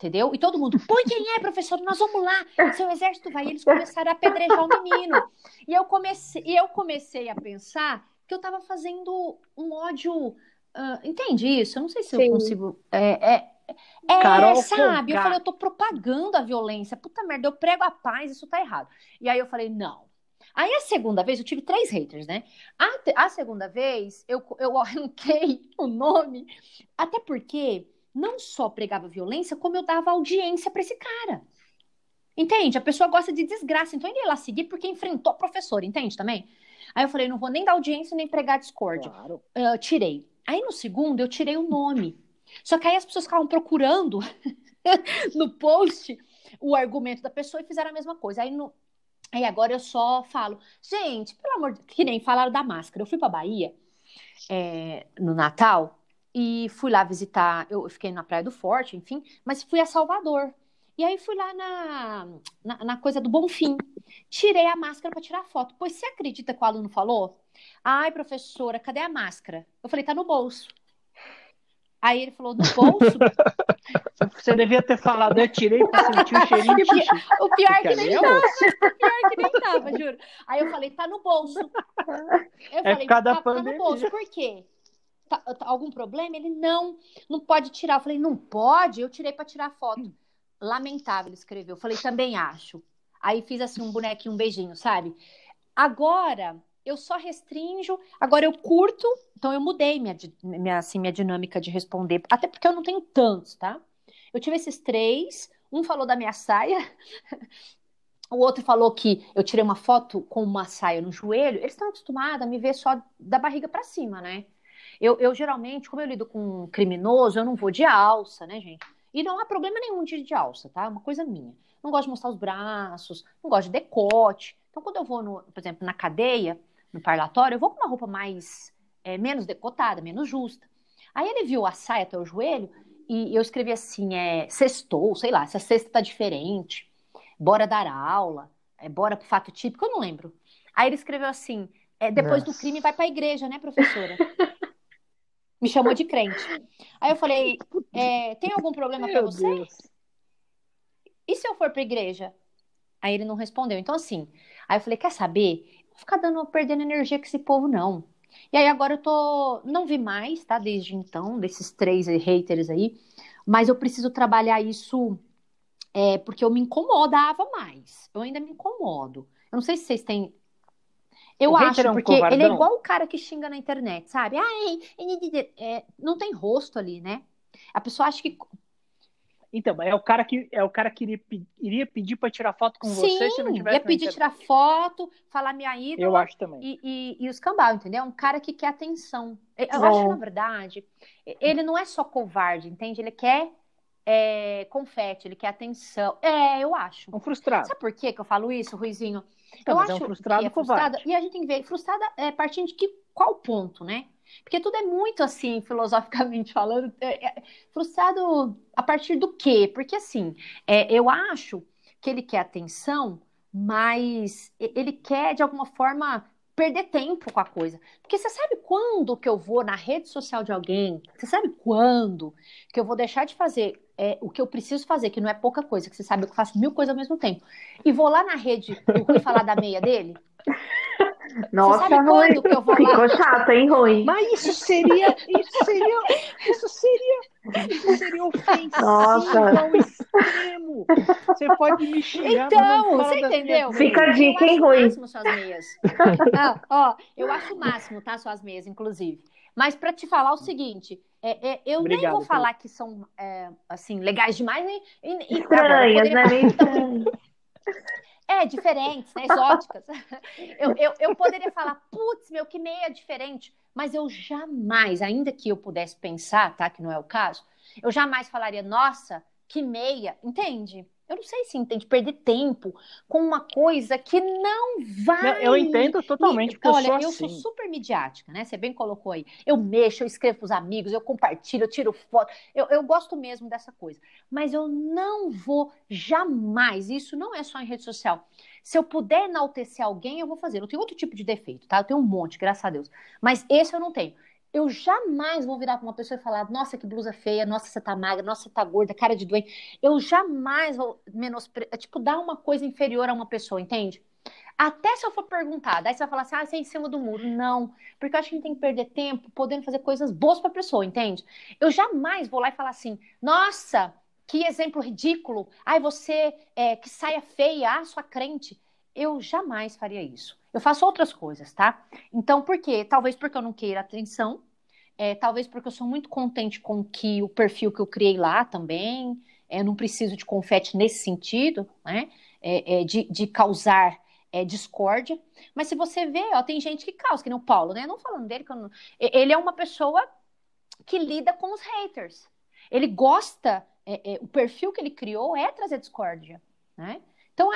Entendeu? E todo mundo, põe quem é, professor, nós vamos lá. Seu exército vai. E eles começaram a apedrejar o menino. E eu comecei, eu comecei a pensar que eu estava fazendo um ódio. Uh, entende isso? Eu não sei se Sim. eu consigo. É, é, é Carol sabe? Eu falei, eu tô propagando a violência. Puta merda, eu prego a paz, isso tá errado. E aí eu falei, não, Aí a segunda vez, eu tive três haters, né? A, a segunda vez, eu, eu arranquei o nome, até porque não só pregava violência, como eu dava audiência para esse cara. Entende? A pessoa gosta de desgraça, então ele ia lá seguir porque enfrentou a professora, entende também? Aí eu falei, não vou nem dar audiência nem pregar discórdia. Claro. Uh, tirei. Aí no segundo, eu tirei o nome. Só que aí as pessoas ficavam procurando no post o argumento da pessoa e fizeram a mesma coisa. Aí no, Aí agora eu só falo, gente, pelo amor de que nem falaram da máscara. Eu fui pra Bahia é, no Natal e fui lá visitar. Eu fiquei na Praia do Forte, enfim, mas fui a Salvador. E aí fui lá na, na, na coisa do Bonfim. Tirei a máscara para tirar foto. Pois você acredita que o aluno falou? Ai, professora, cadê a máscara? Eu falei, tá no bolso. Aí ele falou, no bolso? Você devia ter falado, eu tirei pra sentir o cheirinho de xixi. O pior que nem tava. O pior que nem tava, juro. Aí eu falei, tá no bolso. Eu é falei, tá, tá no bolso. Por quê? Tá, tá, algum problema? Ele, não, não pode tirar. Eu falei, não pode? Eu tirei pra tirar foto. Lamentável, ele escreveu. Eu falei, também acho. Aí fiz assim um bonequinho, um beijinho, sabe? Agora, eu só restringo, agora eu curto, então eu mudei minha, minha, assim, minha dinâmica de responder, até porque eu não tenho tantos, tá? Eu tive esses três, um falou da minha saia, o outro falou que eu tirei uma foto com uma saia no joelho, eles estão acostumados a me ver só da barriga para cima, né? Eu, eu geralmente, como eu lido com um criminoso, eu não vou de alça, né, gente? E não há problema nenhum de, de alça, tá? É uma coisa minha. Não gosto de mostrar os braços, não gosto de decote. Então, quando eu vou, no, por exemplo, na cadeia, no parlatório, eu vou com uma roupa mais é, menos decotada, menos justa. Aí ele viu a saia até o joelho e eu escrevi assim, é, sextou, sei lá, se a sexta tá diferente, bora dar aula, é, bora pro fato típico, eu não lembro. Aí ele escreveu assim, é, depois Nossa. do crime vai pra igreja, né, professora? Me chamou de crente. Aí eu falei, é, tem algum problema para você? Deus. E se eu for pra igreja? Aí ele não respondeu. Então, assim, aí eu falei, quer saber? Vou ficar dando, perdendo energia com esse povo, não. E aí agora eu tô. Não vi mais, tá? Desde então, desses três haters aí. Mas eu preciso trabalhar isso é, porque eu me incomodava mais. Eu ainda me incomodo. Eu não sei se vocês têm. Eu o acho, é um porque covardão. ele é igual o cara que xinga na internet, sabe? Ai, é, não tem rosto ali, né? A pessoa acha que então, é o cara que é o cara que iria, iria pedir para tirar foto com Sim, você se não tivesse. Ia pedir tirar foto, falar minha ídola. Eu acho também. E, e, e os cambal, entendeu? Um cara que quer atenção. Eu é. acho que, na verdade, ele não é só covarde, entende? Ele quer é, confete, ele quer atenção. É, eu acho. Um frustrado. Sabe por que eu falo isso, Ruizinho? Então, eu acho é um frustrado que é frustrada. E a gente tem que ver, frustrada é, partindo de que, qual ponto, né? Porque tudo é muito assim, filosoficamente falando, é, é, frustrado a partir do quê? Porque assim, é, eu acho que ele quer atenção, mas ele quer, de alguma forma, perder tempo com a coisa. Porque você sabe quando que eu vou na rede social de alguém? Você sabe quando que eu vou deixar de fazer é, o que eu preciso fazer, que não é pouca coisa, que você sabe que eu faço mil coisas ao mesmo tempo, e vou lá na rede e falar da meia dele? Nossa, Rui, ficou chato, hein, Rui? Mas isso seria, isso seria, isso seria, isso seria ofensivo Nossa. ao extremo. Você pode me xingar, então, você entendeu? Fica a dica, hein, Rui? máximo suas meias. ah, ó, eu acho o máximo, tá? Suas meias, inclusive. Mas para te falar o seguinte, é, é, eu Obrigado, nem vou falar que são é, assim legais demais nem, e, estranhas, né? É, diferentes, né? Exóticas. Eu, eu, eu poderia falar, putz, meu, que meia diferente. Mas eu jamais, ainda que eu pudesse pensar, tá? Que não é o caso, eu jamais falaria, nossa, que meia, entende? Eu não sei se entende perder tempo com uma coisa que não vai. Não, eu entendo totalmente, porque olha, eu sou, eu assim. sou super midiática, né? Você bem colocou aí. Eu mexo, eu escrevo para os amigos, eu compartilho, eu tiro foto. Eu, eu gosto mesmo dessa coisa. Mas eu não vou jamais, isso não é só em rede social. Se eu puder enaltecer alguém, eu vou fazer. Eu tenho outro tipo de defeito, tá? Eu tenho um monte, graças a Deus. Mas esse eu não tenho eu jamais vou virar para uma pessoa e falar: nossa, que blusa feia, nossa, você tá magra, nossa, você tá gorda, cara de doente. Eu jamais vou menosprezar, tipo, dar uma coisa inferior a uma pessoa, entende? Até se eu for perguntar, daí você vai falar assim: ah, você é em cima do muro. Não, porque eu acho que a gente tem que perder tempo podendo fazer coisas boas para a pessoa, entende? Eu jamais vou lá e falar assim: nossa, que exemplo ridículo. Ai, você é, que saia feia, ah, sua crente. Eu jamais faria isso. Eu faço outras coisas, tá? Então, por quê? Talvez porque eu não queira atenção, é, talvez porque eu sou muito contente com que o perfil que eu criei lá também. É, não preciso de confete nesse sentido, né? É, é, de, de, causar é, discórdia. Mas se você vê, ó, tem gente que causa, que nem o Paulo, né? Não falando dele, não... ele é uma pessoa que lida com os haters. Ele gosta, é, o perfil que ele criou é trazer discórdia, né? Então,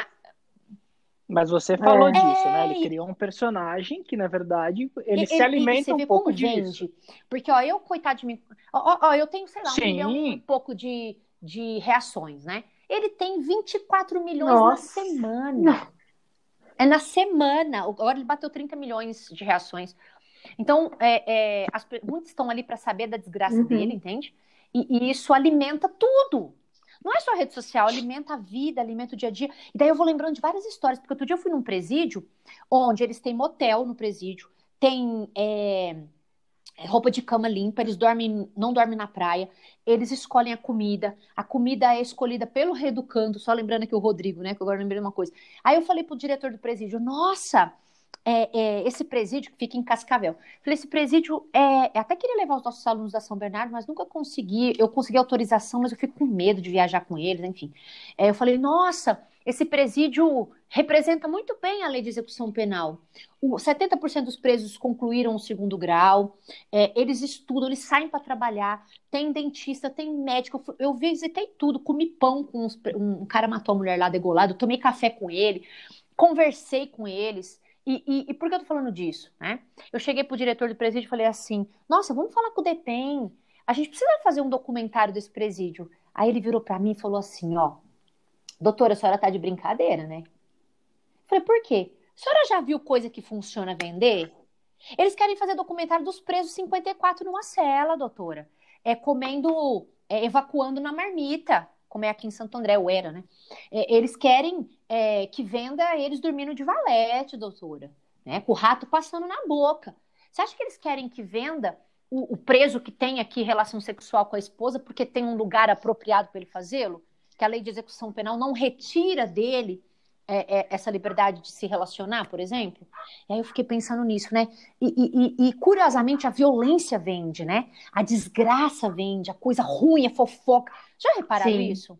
mas você falou é. disso, né? Ele criou um personagem que, na verdade, ele e, se alimenta um pouco disso. Porque, ó, eu, coitado de mim. Ó, ó, eu tenho, sei lá, um Sim. milhão e pouco de, de reações, né? Ele tem 24 milhões Nossa. na semana. É na semana. Agora ele bateu 30 milhões de reações. Então, é, é, as, muitos estão ali para saber da desgraça uhum. dele, entende? E, e isso alimenta tudo. Não é só rede social, alimenta a vida, alimenta o dia a dia. E daí eu vou lembrando de várias histórias, porque outro dia eu fui num presídio, onde eles têm motel no presídio, tem é, roupa de cama limpa, eles dormem, não dormem na praia, eles escolhem a comida, a comida é escolhida pelo reeducando, só lembrando aqui o Rodrigo, né, que agora eu lembrei uma coisa. Aí eu falei pro diretor do presídio, nossa, é, é, esse presídio que fica em Cascavel. Falei, esse presídio é. Eu até queria levar os nossos alunos da São Bernardo, mas nunca consegui. Eu consegui autorização, mas eu fico com medo de viajar com eles, enfim. É, eu falei, nossa, esse presídio representa muito bem a lei de execução penal. O 70% dos presos concluíram o segundo grau, é, eles estudam, eles saem para trabalhar, tem dentista, tem médico. Eu visitei tudo, comi pão com uns, um cara matou a mulher lá degolado, tomei café com ele, conversei com eles. E, e, e, por que eu tô falando disso? Né? Eu cheguei pro diretor do presídio e falei assim: nossa, vamos falar com o DEPEN. A gente precisa fazer um documentário desse presídio. Aí ele virou para mim e falou assim: ó, doutora, a senhora tá de brincadeira, né? Falei, por quê? A senhora já viu coisa que funciona vender? Eles querem fazer documentário dos presos 54 numa cela, doutora. É comendo, é, evacuando na marmita como é aqui em Santo André, o era, né? É, eles querem é, que venda eles dormindo de valete, doutora, né? Com o rato passando na boca. Você acha que eles querem que venda o, o preso que tem aqui relação sexual com a esposa porque tem um lugar apropriado para ele fazê-lo? Que a lei de execução penal não retira dele é, é, essa liberdade de se relacionar, por exemplo? E aí eu fiquei pensando nisso, né? E, e, e, curiosamente a violência vende, né? A desgraça vende, a coisa ruim, a fofoca. Já repararam Sim. isso?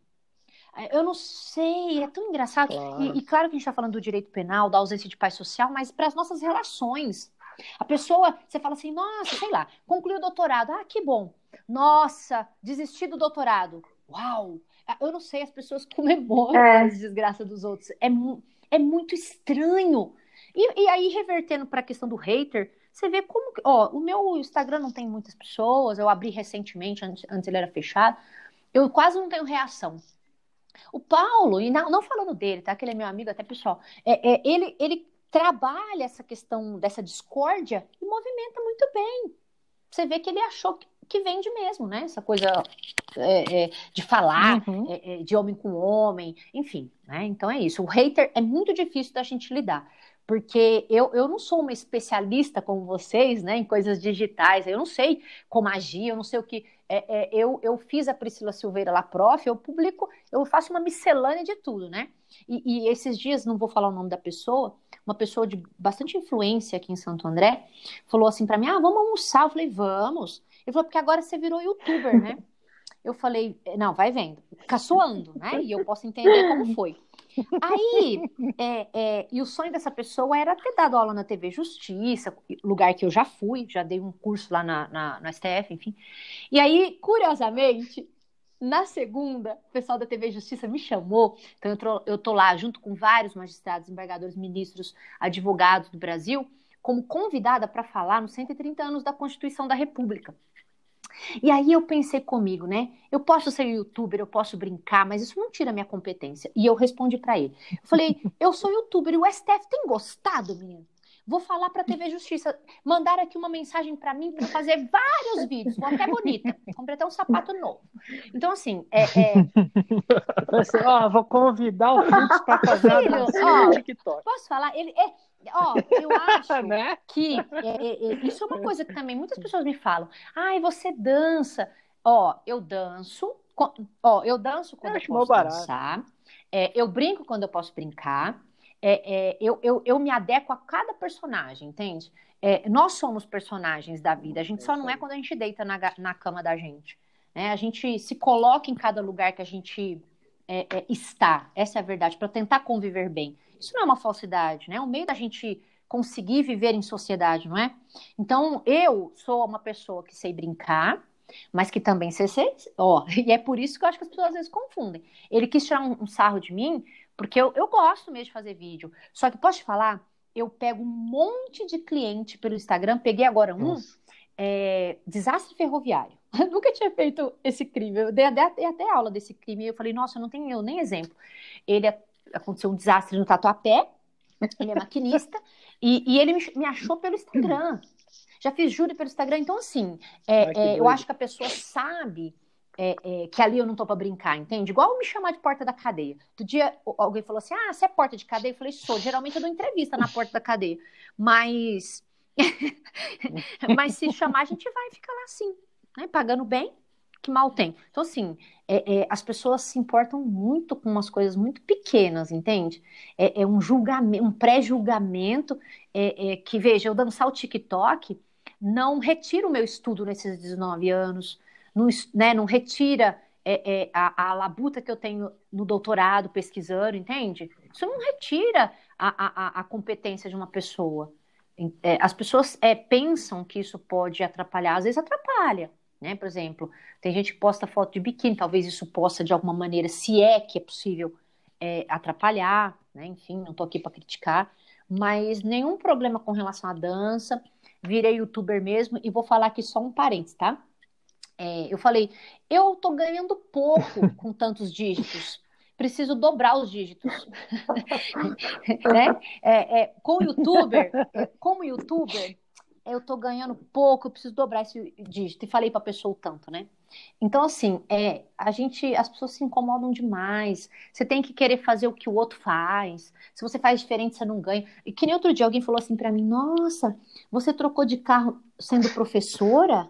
É, eu não sei, é tão engraçado. Claro. E, e, claro que a gente está falando do direito penal, da ausência de paz social, mas para as nossas relações. A pessoa, você fala assim, nossa, sei lá, concluiu o doutorado, ah, que bom. Nossa, desisti do doutorado. Uau! Eu não sei, as pessoas comemoram é. as desgraças dos outros. É, é muito estranho. E, e aí, revertendo para a questão do hater, você vê como. Ó, o meu Instagram não tem muitas pessoas, eu abri recentemente, antes, antes ele era fechado. Eu quase não tenho reação. O Paulo, e não, não falando dele, tá? Que ele é meu amigo, até pessoal, é, é, ele, ele trabalha essa questão dessa discórdia e movimenta muito bem. Você vê que ele achou que, que vende mesmo, né? Essa coisa é, é, de falar uhum. É, é, de homem com homem, enfim, né? Então é isso. O hater é muito difícil da gente lidar. porque eu, eu não sou uma especialista como vocês, né, em coisas digitais, eu não sei como agir, eu não sei o que. É, é, eu, eu fiz a Priscila Silveira lá, prof, eu publico, eu faço uma miscelânea de tudo, né? E, e, esses dias, não vou falar o nome da pessoa, uma pessoa de bastante influência aqui em Santo André, falou assim para mim: ah, vamos almoçar. Eu falei, vamos. Ele falou, porque agora você virou youtuber, né? Eu falei, não, vai vendo, caçoando, né? E eu posso entender como foi. Aí, é, é, e o sonho dessa pessoa era ter dado aula na TV Justiça, lugar que eu já fui, já dei um curso lá na, na, STF, enfim. E aí, curiosamente, na segunda, o pessoal da TV Justiça me chamou, então eu tô, eu tô lá junto com vários magistrados, embargadores, ministros, advogados do Brasil, como convidada para falar nos 130 anos da Constituição da República. E aí eu pensei comigo, né? Eu posso ser youtuber, eu posso brincar, mas isso não tira minha competência. E eu respondi para ele. Eu falei, eu sou youtuber e o STF tem gostado, menino? Vou falar para a TV Justiça. Mandar aqui uma mensagem para mim para fazer vários vídeos. Vou até bonita. Comprei até um sapato novo. Então, assim, é. é... Você, ó, vou convidar o Fux para fazer Filho, ó, TikTok. Posso falar? Ele é. Ó, eu acho né? que é, é, é, isso é uma coisa que também muitas pessoas me falam. Ai, você dança. Ó, eu danço. Ó, eu danço quando eu, eu posso dançar. É, eu brinco quando eu posso brincar é, é, eu, eu, eu me adequo a cada personagem, entende? É, nós somos personagens da vida, a gente só não é quando a gente deita na, na cama da gente. Né? A gente se coloca em cada lugar que a gente é, é, está, essa é a verdade, para tentar conviver bem. Isso não é uma falsidade, né? É um meio da gente conseguir viver em sociedade, não é? Então, eu sou uma pessoa que sei brincar, mas que também sei ser, ó, e é por isso que eu acho que as pessoas às vezes confundem. Ele quis tirar um, um sarro de mim, porque eu, eu gosto mesmo de fazer vídeo. Só que posso te falar, eu pego um monte de cliente pelo Instagram, peguei agora um, é, desastre ferroviário. Eu nunca tinha feito esse crime. Eu dei até, dei até aula desse crime e eu falei, nossa, eu não tenho nem exemplo. Ele aconteceu um desastre no Tatuapé, ele é maquinista, e, e ele me, me, achou pelo Instagram. Já fiz júri pelo Instagram, então assim, é, é, eu acho que a pessoa sabe é, é, que ali eu não tô para brincar, entende? Igual me chamar de porta da cadeia. Do dia alguém falou assim: ah, você é porta de cadeia? Eu falei: sou. Geralmente eu dou entrevista na porta da cadeia. Mas. Mas se chamar, a gente vai ficar lá assim, né? Pagando bem, que mal tem. Então, assim, é, é, as pessoas se importam muito com umas coisas muito pequenas, entende? É, é um julgamento, um pré-julgamento é, é, que, veja, eu dançar o TikTok não retira o meu estudo nesses 19 anos, não, né, não retira é, a, a, labuta que eu tenho no doutorado pesquisando, entende? Isso não retira a, a, a competência de uma pessoa. As pessoas pensam que isso pode atrapalhar, às vezes atrapalha, né? Por exemplo, tem gente que posta foto de biquíni, talvez isso possa, de alguma maneira, se é que é possível, é, atrapalhar, né? Enfim, não estou aqui para criticar, mas nenhum problema com relação à dança. Virei youtuber mesmo e vou falar aqui só um parênteses, tá? É, eu falei, eu estou ganhando pouco com tantos dígitos. Preciso dobrar os dígitos. né? É, é, com youtuber, é, como youtuber, eu estou ganhando pouco, eu preciso dobrar esse dígito. E falei para a pessoa o tanto, né? Então, assim, é, a gente, as pessoas se incomodam demais. Você tem que querer fazer o que o outro faz. Se você faz diferente, você não ganha. E que nem outro dia alguém falou assim para mim: Nossa, você trocou de carro sendo professora?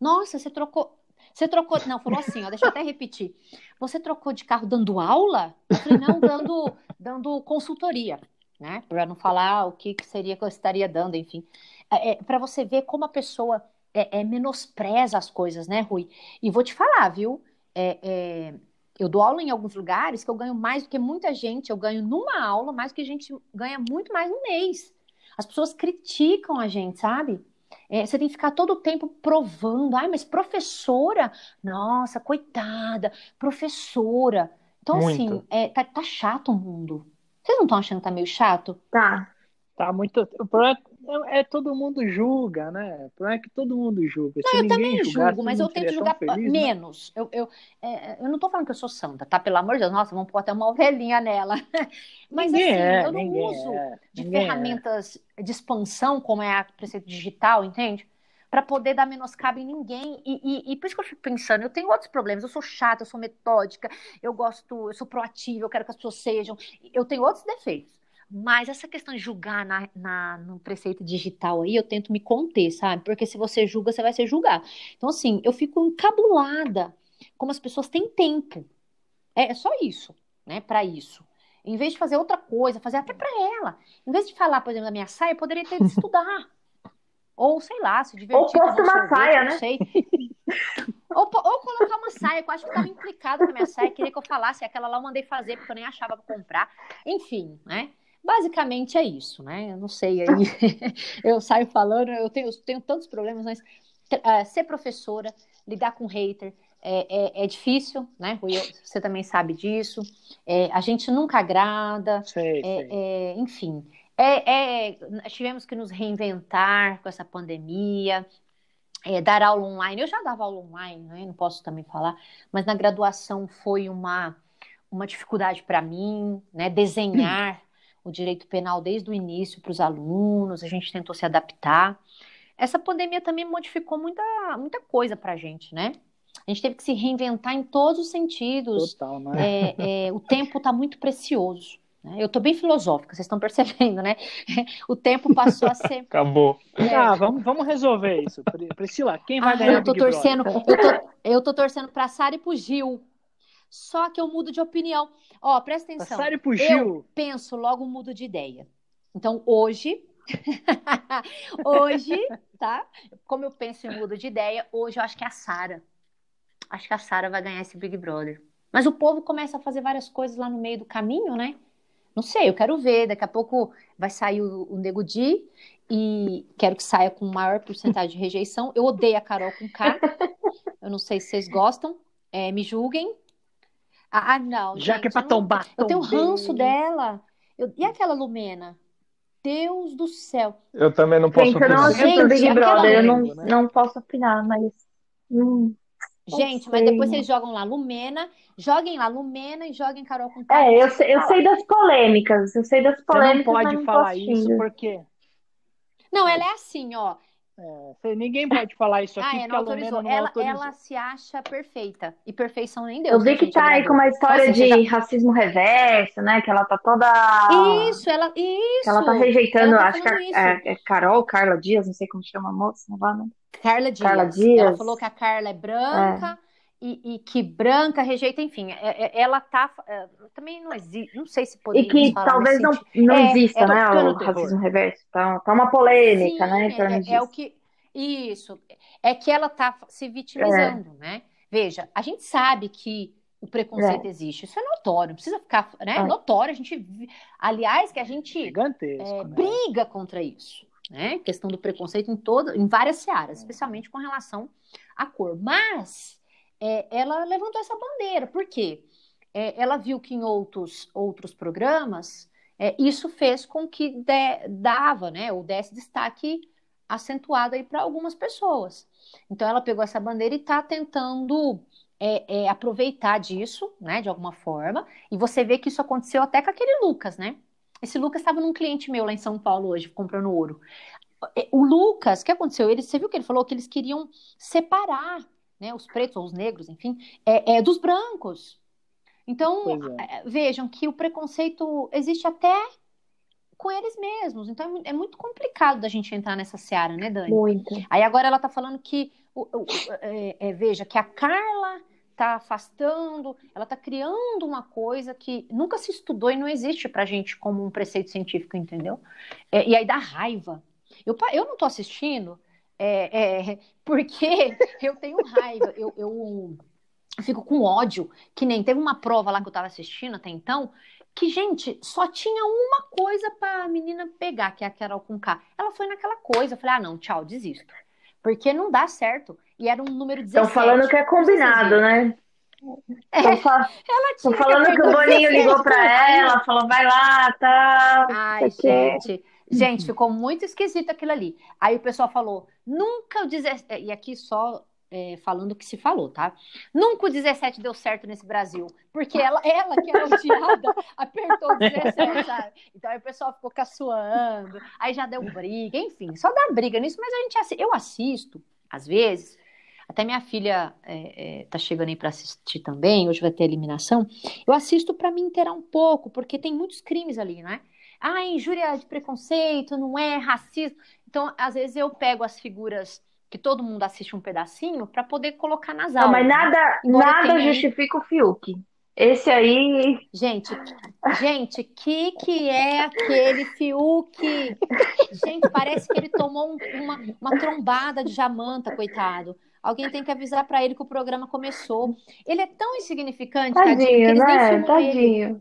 Nossa, você trocou. Você trocou. Não, falou assim, ó, deixa eu até repetir. Você trocou de carro dando aula? Eu falei, não, dando, dando consultoria, né? Para não falar o que, que seria que eu estaria dando, enfim. É, é Para você ver como a pessoa é, é, menospreza as coisas, né, Rui? E vou te falar, viu? É, é, eu dou aula em alguns lugares que eu ganho mais do que muita gente. Eu ganho numa aula mais do que a gente ganha muito mais no mês. As pessoas criticam a gente, sabe? É, você tem que ficar todo o tempo provando. Ai, mas professora? Nossa, coitada, professora. Então, Muito. assim, é, tá, tá chato o mundo. Vocês não estão achando que tá meio chato? Tá. Tá muito. O problema é, é todo mundo julga, né? O problema é que todo mundo julga. Não, Se eu também julgar, julgo, mas eu tento julgar feliz, né? menos. Né? Eu, eu, é, eu não tô falando que eu sou santa, tá? Pelo amor de Deus, nossa, vamos pôr até uma ovelhinha nela. Mas ninguém assim, é, eu não uso é, de ferramentas é. de expansão, como é a preceito digital, entende? Para poder dar menoscabo em ninguém. E, e, e, por isso que eu fico pensando, eu tenho outros problemas, eu sou chata, eu sou metódica, eu gosto, eu sou proativa, eu quero que as pessoas sejam. Eu tenho outros defeitos. Mas essa questão de julgar na, na, no preceito digital aí, eu tento me conter, sabe? Porque se você julga, você vai ser julgado. Então, assim, eu fico encabulada como as pessoas têm tempo. É, é só isso, né? Para isso. Em vez de fazer outra coisa, fazer até para ela. Em vez de falar, por exemplo, da minha saia, eu poderia ter de estudar. Ou, sei lá, se divertir. Ou posta uma sorvete, saia, né? Sei. ou, ou colocar uma saia, que eu acho que estava implicado com a minha saia, queria que eu falasse, aquela lá eu mandei fazer, porque eu nem achava para comprar. Enfim, né? Basicamente é isso, né? Eu não sei aí. eu saio falando, eu tenho, eu tenho tantos problemas, mas uh, ser professora, lidar com hater, é, é, é, difícil, né, Rui? Você também sabe disso. É, a gente nunca agrada. Sei, é, sei. É, é, tivemos que nos reinventar com essa pandemia. dar aula online, eu já dava aula online, né? não posso também falar, mas na graduação foi uma, uma dificuldade para mim, né? Desenhar o direito penal desde o início para os alunos, a gente tentou se adaptar. Essa pandemia também modificou muita, muita coisa para a gente, né? A gente teve que se reinventar em todos os sentidos. Total, né? É, é, o tempo está muito precioso. Né? Eu estou bem filosófica, vocês estão percebendo, né? O tempo passou a ser. Acabou. É. Ah, vamos, vamos resolver isso. Priscila, quem vai ah, ganhar? Eu tô torcendo, eu tô, eu tô torcendo pra Sara e pro Gil. Só que eu mudo de opinião. Ó, presta atenção. Sara e pro Gil. Eu penso, logo mudo de ideia. Então, hoje. hoje, tá? Como eu penso e mudo de ideia, hoje eu acho que é a Sara acho que a Sara vai ganhar esse Big Brother. Mas o povo começa a fazer várias coisas lá no meio do caminho, né? Não sei, eu quero ver. Daqui a pouco vai sair o, o Nego Di e quero que saia com maior porcentagem de rejeição. Eu odeio a Carol com K. Eu não sei se vocês gostam. É, me julguem. Ah, ah não. Já gente, que é pra tombar. Eu tenho ranço dela. Eu, e aquela Lumena? Deus do céu. Eu também não posso gente, opinar. Eu não assisto Big Brother, eu não, né? não posso opinar, mas. Hum. Gente, mas depois vocês jogam lá Lumena, joguem lá Lumena e joguem Carol com É, eu sei, eu sei das polêmicas, eu sei das polêmicas. Você não pode não falar isso porque. Não, ela é assim, ó. É, ninguém pode falar isso aqui ah, é, não autorizou. Não ela, autorizou. ela se acha perfeita. E perfeição nem Deus. Eu vi que tá aí com uma história de já... racismo reverso, né? Que ela tá toda. Isso, ela. Isso. Que ela tá rejeitando, ela tá acho que é, é, Carol, Carla Dias, não sei como chama a moça, não vai, né? Carla Dias. Carla Dias. Ela falou que a Carla é branca. É. E, e, que branca rejeita, enfim, é, é, ela tá. também não existe, não sei se poderia. E que talvez não, não é, exista, né? O racismo reverso. Tá, tá uma polêmica, Sim, né? É, é, o que. Isso. É que ela tá se vitimizando, né? Veja, a gente sabe que o preconceito é. existe. Isso é notório, não precisa ficar, né? É. Notório, a gente, aliás, que a gente é, né? briga contra isso, né? Questão do preconceito em toda, em várias searas, especialmente com relação à cor. Mas é, ela levantou essa bandeira. Por quê? É, ela viu que em outros, outros programas é, isso fez com que de, dava, né, ou desse destaque acentuado aí para algumas pessoas. Então ela pegou essa bandeira e está tentando é, é, aproveitar disso, né, de alguma forma. E você vê que isso aconteceu até com aquele Lucas, né? Esse Lucas estava num cliente meu lá em São Paulo hoje, comprando ouro. É, o Lucas, o que aconteceu? Ele, você viu que ele falou que eles queriam separar né, os pretos ou os negros, enfim, é, é dos brancos. Então, é. vejam que o preconceito existe até com eles mesmos. Então, é, é muito complicado da gente entrar nessa seara, né, Dani? Muito. Aí agora ela tá falando que, é, é, veja, que a Carla tá afastando, ela tá criando uma coisa que nunca se estudou e não existe pra gente como um preceito científico, entendeu? É, e aí dá raiva. Eu, eu não tô assistindo, é, é, porque eu tenho raiva, eu, eu, fico com ódio, que nem teve uma prova lá que eu estava assistindo até então, que, gente, só tinha uma coisa para a menina pegar, que é a Carol com K. Ela foi naquela coisa, eu falei, ah, não, tchau, desisto. Porque não dá certo. E era um número 17. Estão falando que é combinado, né? É, fa Estão falando que, que o Boninho ligou para ela, falou, vai lá, tá. Ai, gente. Gente, ficou muito esquisito aquilo ali. Aí o pessoal falou, nunca o 17. É, e aqui só é, falando o que se falou, tá? Nunca o 17 deu certo nesse Brasil. Porque ela, ela que era odiada, apertou o 17, sabe? Então aí o pessoal ficou caçoando, aí já deu briga, enfim, só dá briga nisso, mas a gente eu assisto, às vezes. Até minha filha é, é, tá chegando aí para assistir também, hoje vai ter eliminação. Eu assisto para me inteirar um pouco, porque tem muitos crimes ali, né? Ah, injúria de preconceito, não é racismo. Então, às vezes eu pego as figuras que todo mundo assiste um pedacinho para poder colocar nas aulas. Não, mas nada, Embora nada tenha- justifica o Fiuk. Esse aí, Gente, gente, que que é aquele Fiuk? Gente, parece que ele tomou um- uma, uma trombada de jamanta, coitado. Alguém tem que avisar pra ele que o programa começou. Ele é tão insignificante, tadinho, que tadinho, eles nem né? filmam ele.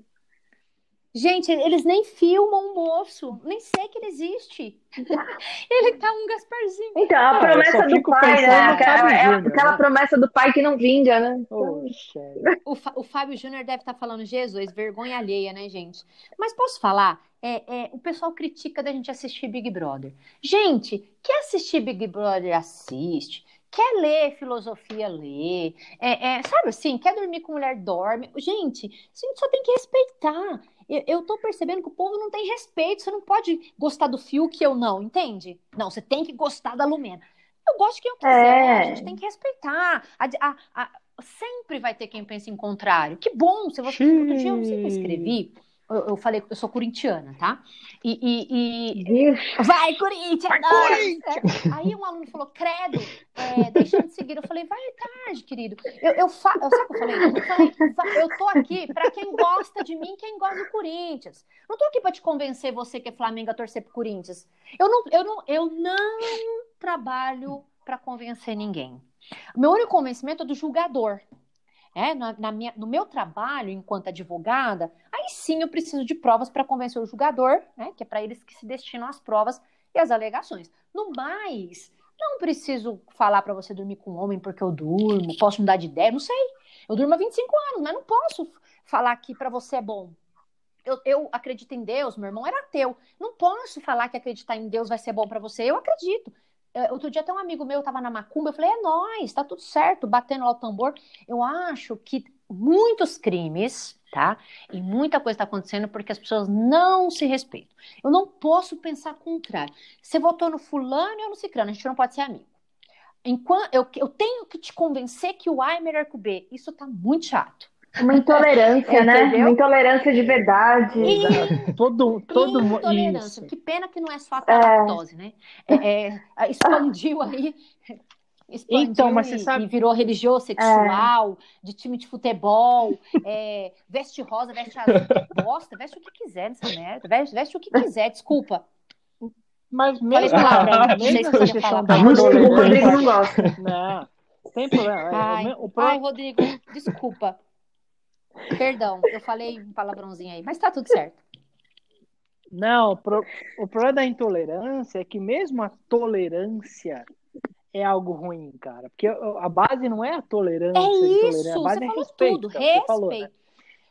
Gente, eles nem filmam o moço. Nem sei que ele existe. Ele tá um Gasparzinho. Então, a Ah, promessa do pai, né? no Aquela, Fábio é Júnior, aquela né? promessa do pai que não vinga, né? Poxa. O, Fá- o Fábio Júnior deve estar falando, Jesus, vergonha alheia, né, gente? Mas posso falar? É, é, o pessoal critica da gente assistir Big Brother. Gente, quer assistir Big Brother, assiste. Quer ler filosofia, lê. É, é, sabe assim, quer dormir com mulher, dorme. Gente, a gente só tem que respeitar. Eu, tô percebendo que o povo não tem respeito. Você não pode gostar do Fiuk eu não, entende? Não, você tem que gostar da Lumena. Eu gosto de quem eu quiser, É. a gente tem que respeitar. A- a- a- sempre vai ter quem pense em contrário. Que bom! Se você... Outro dia eu não sei que escrevi. Eu, eu falei que eu sou corintiana, tá? E, e- e- Vixe. Vai, Corinthians! É. Aí um aluno falou, credo, é, deixa de seguir. Eu falei, vai tarde, querido. Eu, eu fa... eu- Sabe o que eu falei? Eu falei, "Va- eu tô aqui pra quem gosta de mim, quem gosta do Corinthians. Não tô aqui pra te convencer você que é Flamengo a torcer pro Corinthians. Eu não, eu não, eu não trabalho pra convencer ninguém. O meu único convencimento é do julgador. É, na, na minha, no meu trabalho enquanto advogada, aí sim eu preciso de provas para convencer o julgador, né, que é para eles que se destinam as provas e as alegações. No mais, não preciso falar para você dormir com um homem porque eu durmo, posso mudar de ideia, não sei. Eu durmo há 25 anos, mas não posso falar que para você é bom. Eu, eu acredito em Deus, meu irmão era ateu. Não posso falar que acreditar em Deus vai ser bom para você. Eu acredito. É, Outro dia até um amigo meu tava na macumba, eu falei, é nóis, tá tudo certo, batendo lá o tambor. Eu acho que muitos crimes, tá? E muita coisa está acontecendo porque as pessoas não se respeitam. Eu não posso pensar contrário. Você votou no fulano eu no ciclano, a gente não pode ser amigo. Enquanto eu, eu tenho que te convencer que o A é melhor que o B. Isso tá muito chato. Uma intolerância, né? Entendeu? Uma intolerância de verdade. Todo, todo mundo. Intolerância. Isso. Que pena que não é só a lactose, né? É, é, expandiu aí. Expandiu Então, mas e, você sabe- e virou religioso, sexual, de time de futebol, é, veste rosa, veste azul, bosta, veste o que quiser nessa merda, veste, veste o que quiser, desculpa. Mas mesmo, não sei mesmo se essa podia questão falar Rodrigo intolerância. não gosta. Não, sem problema. Ai, O pro- ai, Rodrigo, desculpa. Perdão, eu falei um palavrãozinho aí, mas tá tudo certo. Não, o, pro- o problema da intolerância é que mesmo a tolerância é algo ruim, cara. Porque a base não é a tolerância. É isso, a base você é falou respeito, tudo, é o que você falou, né? respeito.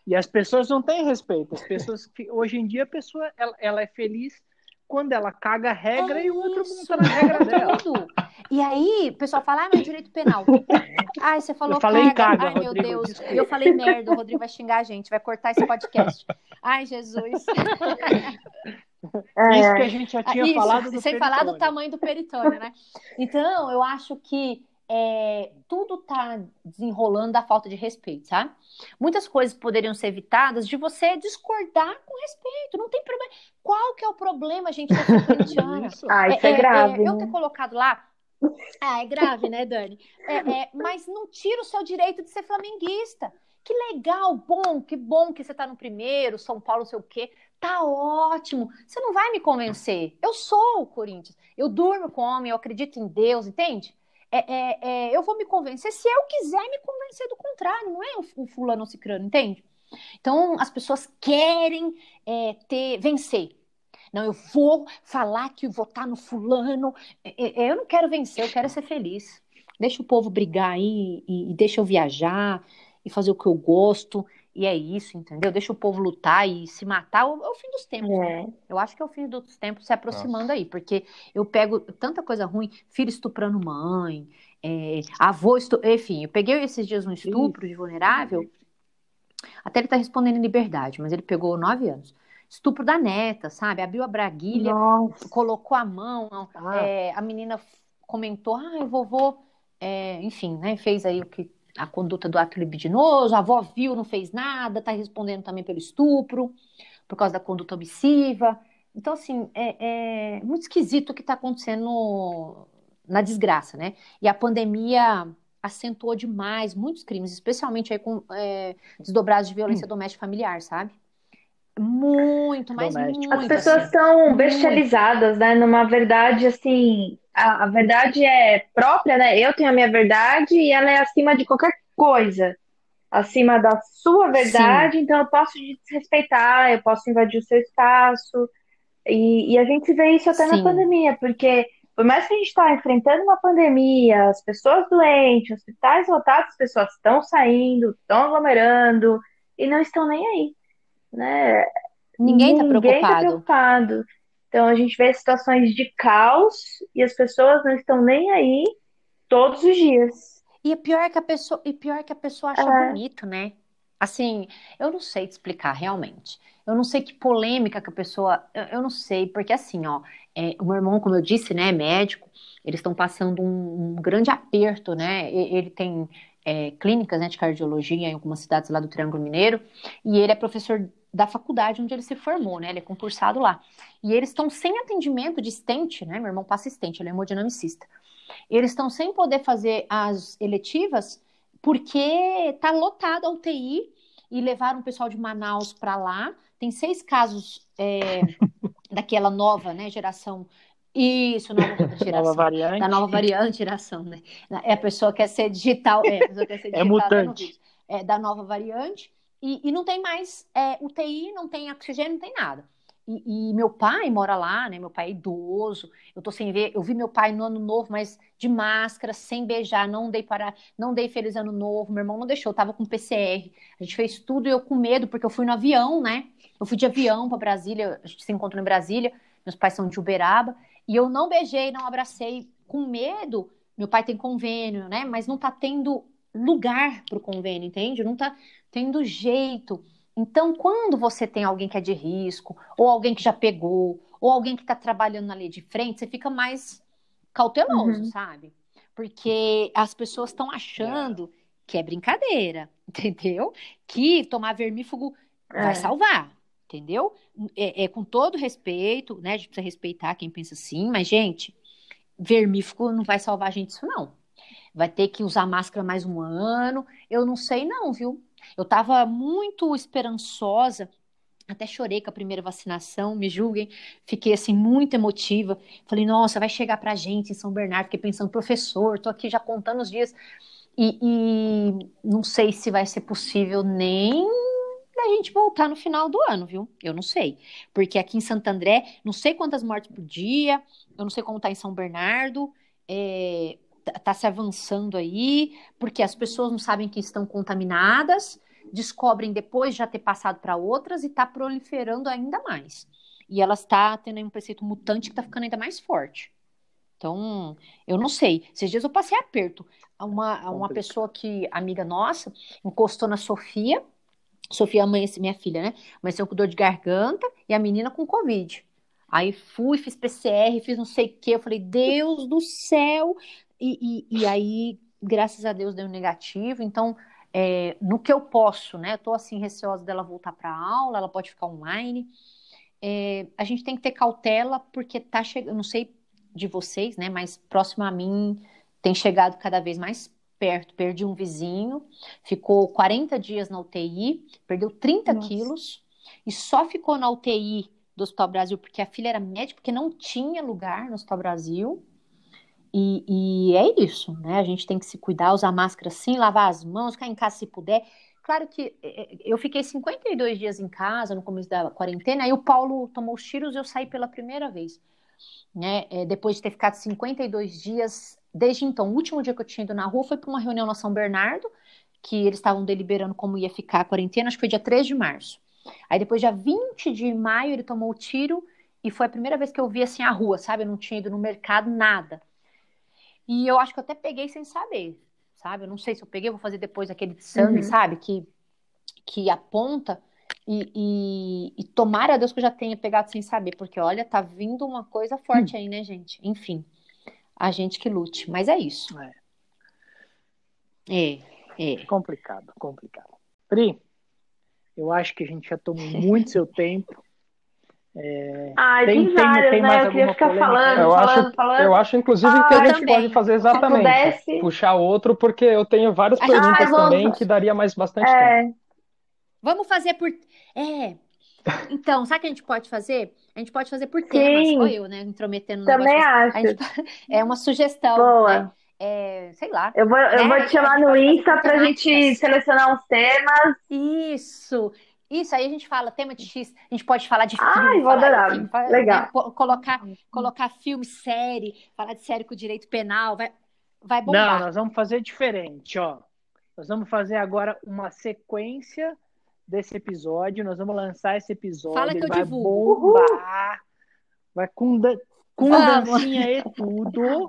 E as pessoas não têm respeito. As pessoas que hoje em dia a pessoa ela, ela é feliz quando ela caga a regra e o outro Isso, monta na regra dela. tudo. E aí, o pessoal fala, ah, mas direito penal. Ai, você falou Eu falei caga. caga, Ai, meu Rodrigo, Deus. desculpa. Eu falei merda, o Rodrigo vai xingar a gente, vai cortar esse podcast. Ai, Jesus. É. Isso que a gente já Ah, tinha isso, falado do sem falar do tamanho do peritônio, né? Então, eu acho que é, tudo tá desenrolando da falta de respeito, sabe? Muitas coisas poderiam ser evitadas de você discordar com respeito, não tem problema. Qual que é o problema, gente, da ser corintiana? Isso. Ah, isso é, grave. Eu né? ter colocado lá. Ah, é grave, né, Dani? É, é, mas não tira o seu direito de ser flamenguista. Que legal, bom, que bom que você tá no primeiro, São Paulo, não sei o quê. Tá ótimo. Você não vai me convencer. Eu sou o Corinthians. Eu durmo com homem, eu acredito em Deus, entende? É, é, é, eu vou me convencer se eu quiser me convencer do contrário, não é o, o fulano cicrano, entende? Então, as pessoas querem é, ter, vencer. Não, eu vou falar que votar no fulano. É, Eu não quero vencer, eu quero ser feliz. Deixa o povo brigar aí e, e deixa eu viajar e fazer o que eu gosto. E é isso, entendeu? Deixa o povo lutar e se matar. É o, fim dos tempos. né? É. Eu acho que é o fim dos tempos se aproximando aí, porque eu pego tanta coisa ruim, filho estuprando mãe, é, avô estu... enfim, eu peguei esses dias um estupro de vulnerável, até ele tá respondendo em liberdade, mas ele pegou nove anos. Estupro da neta, sabe? Abriu a braguilha, Nossa. colocou a mão, Ah. é, a menina comentou, ah, o vovô, é, enfim, né, fez aí o que a conduta do ato libidinoso, a avó viu, não fez nada, tá respondendo também pelo estupro. por causa da conduta omissiva. Então, assim, é, é muito esquisito o que está acontecendo na desgraça, né? E a pandemia acentuou demais muitos crimes, especialmente aí com é, desdobrados de violência hum. doméstica familiar, sabe? Muito, mas muito. As pessoas estão assim, bestializadas, né? Numa verdade, assim, a, a, verdade é própria, né? Eu tenho a minha verdade e ela é acima de qualquer coisa. Acima da sua verdade, Sim. então eu posso desrespeitar, eu posso invadir o seu espaço. E, e a gente vê isso até Sim. na pandemia, porque por mais que a gente está enfrentando uma pandemia, as pessoas doentes, hospitais lotados, as pessoas estão saindo, estão aglomerando e não estão nem aí, né? Ninguém está preocupado. Tá preocupado. Então a gente vê situações de caos e as pessoas não estão nem aí todos os dias. E é pior que a pessoa, e pior que a pessoa acha é. bonito, né? Assim, eu não sei te explicar realmente. Eu não sei que polêmica que a pessoa. Eu, eu não sei, porque assim, ó, é, o meu irmão, como eu disse, né, é médico, eles estão passando um, um, grande aperto, né? Ele tem é, clínicas né, de cardiologia em algumas cidades lá do Triângulo Mineiro, e ele é professor da faculdade onde ele se formou, né? Ele é concursado lá. E eles estão sem atendimento de estente, né? Meu irmão passa estente, ele é hemodinamicista. Eles estão sem poder fazer as eletivas porque tá lotada a UTI e levaram o pessoal de Manaus para lá. Tem seis casos é, daquela nova né, geração. Isso, nova geração. nova variante. Da nova variante geração, né? É a pessoa quer ser digital, é, a pessoa quer ser é digital. É mutante. É, da nova variante. E, e não tem mais é, UTI, não tem oxigênio, não tem nada. E, e, meu pai mora lá, né? Meu pai é idoso. Eu tô sem ver. Eu vi meu pai no ano novo, mas de máscara, sem beijar. Não dei para, não dei feliz ano novo. Meu irmão não deixou. Eu tava com PCR. A gente fez tudo e eu com medo porque eu fui no avião, né? Eu fui de avião para Brasília. A gente se encontrou em Brasília. Meus pais são de Uberaba e eu não beijei, não abracei, com medo. Meu pai tem convênio, né? Mas não tá tendo lugar para o convênio, entende? Não tá tendo jeito. Então, quando você tem alguém que é de risco, ou alguém que já pegou, ou alguém que está trabalhando na linha de frente, você fica mais cauteloso, uhum. sabe? Porque as pessoas estão achando que é brincadeira, entendeu? Que tomar vermífugo é. vai salvar, entendeu? É, é, com todo respeito, né? A gente precisa respeitar quem pensa assim, mas, gente, vermífugo não vai salvar a gente isso, não. Vai ter que usar máscara mais um ano. Eu não sei, não, viu? Eu estava muito esperançosa, até chorei com a primeira vacinação, me julguem, fiquei assim muito emotiva. Falei, nossa, vai chegar pra gente em São Bernardo, fiquei pensando, professor, tô aqui já contando os dias. E, e não sei se vai ser possível nem da gente voltar no final do ano, viu? Eu não sei. Porque aqui em Santo André, não sei quantas mortes por dia, eu não sei como tá em São Bernardo. É, está se avançando aí, porque as pessoas não sabem que estão contaminadas, descobrem depois de já ter passado para outras e está proliferando ainda mais. E ela está tendo um preceito mutante que está ficando ainda mais forte. Então, eu não sei. Esses dias eu passei aperto. Uma, uma pessoa que, amiga nossa, encostou na Sofia. Sofia, mãe, minha filha, né? Amanheceu com dor de garganta e a menina com Covid. Aí fui, fiz PCR, fiz não sei o quê. Eu falei, Deus do céu, e, e, e aí, graças a Deus, deu negativo. Então, é, no que eu posso, né? Eu tô assim receosa dela voltar para aula, ela pode ficar online. É, a gente tem que ter cautela porque tá chegando, não sei de vocês, né? Mas próximo a mim tem chegado cada vez mais perto. Perdi um vizinho, ficou 40 dias na UTI, perdeu 30 Nossa. quilos e só ficou na UTI do Hospital Brasil porque a filha era médica, porque não tinha lugar no Hospital Brasil. E, e, é isso, né? A gente tem que se cuidar, usar máscara sim, lavar as mãos, ficar em casa se puder. Claro que é, é, eu fiquei 52 dias em casa no começo da quarentena, aí o Paulo tomou os tiros e eu saí pela primeira vez. Né? É, depois de ter ficado 52 dias, desde então, o último dia que eu tinha ido na rua foi para uma reunião na São Bernardo, que eles estavam deliberando como ia ficar a quarentena, acho que foi dia 3 de março. Aí depois, dia 20 de maio, ele tomou o tiro e foi a primeira vez que eu vi assim a rua, sabe? Eu não tinha ido no mercado, nada. E eu acho que eu até peguei sem saber, sabe? Eu não sei se eu peguei, vou fazer depois aquele sangue, uhum. sabe? Que, que aponta. E, e, e, tomara a Deus que eu já tenha pegado sem saber, porque olha, tá vindo uma coisa forte uhum. aí, né, gente? Enfim, a gente que lute, mas é isso. É, é. é. Complicado, complicado. Pri, Eu acho que a gente já tomou muito seu tempo. É... Ai, tem, tem, várias, tem, né? Eu queria ficar polêmica? falando, eu falando, acho, falando. Eu acho, inclusive, ah, que a gente também. pode fazer exatamente. Puxar outro, porque eu tenho várias perguntas também que daria mais bastante é... tempo. Vamos fazer por. É. Então, sabe o que a gente pode fazer? A gente pode fazer por temas. Sim. Eu, né? Intrometendo no Também acho. Gente... É uma sugestão. Boa. Né? É, sei lá. Eu vou, eu né? vou te chamar no Insta pra gente selecionar uns temas. Isso. Isso, aí a gente fala tema de X, a gente pode falar de filme. Ai, vou adorar. Filme, Legal. Né, colocar, colocar filme, série, falar de série com direito penal, vai, vai bombar. Não, nós vamos fazer diferente, ó. Nós vamos fazer agora uma sequência desse episódio, nós vamos lançar esse episódio, Fala que eu vai divulgo. bombar, vai com, da, com dancinha e tudo,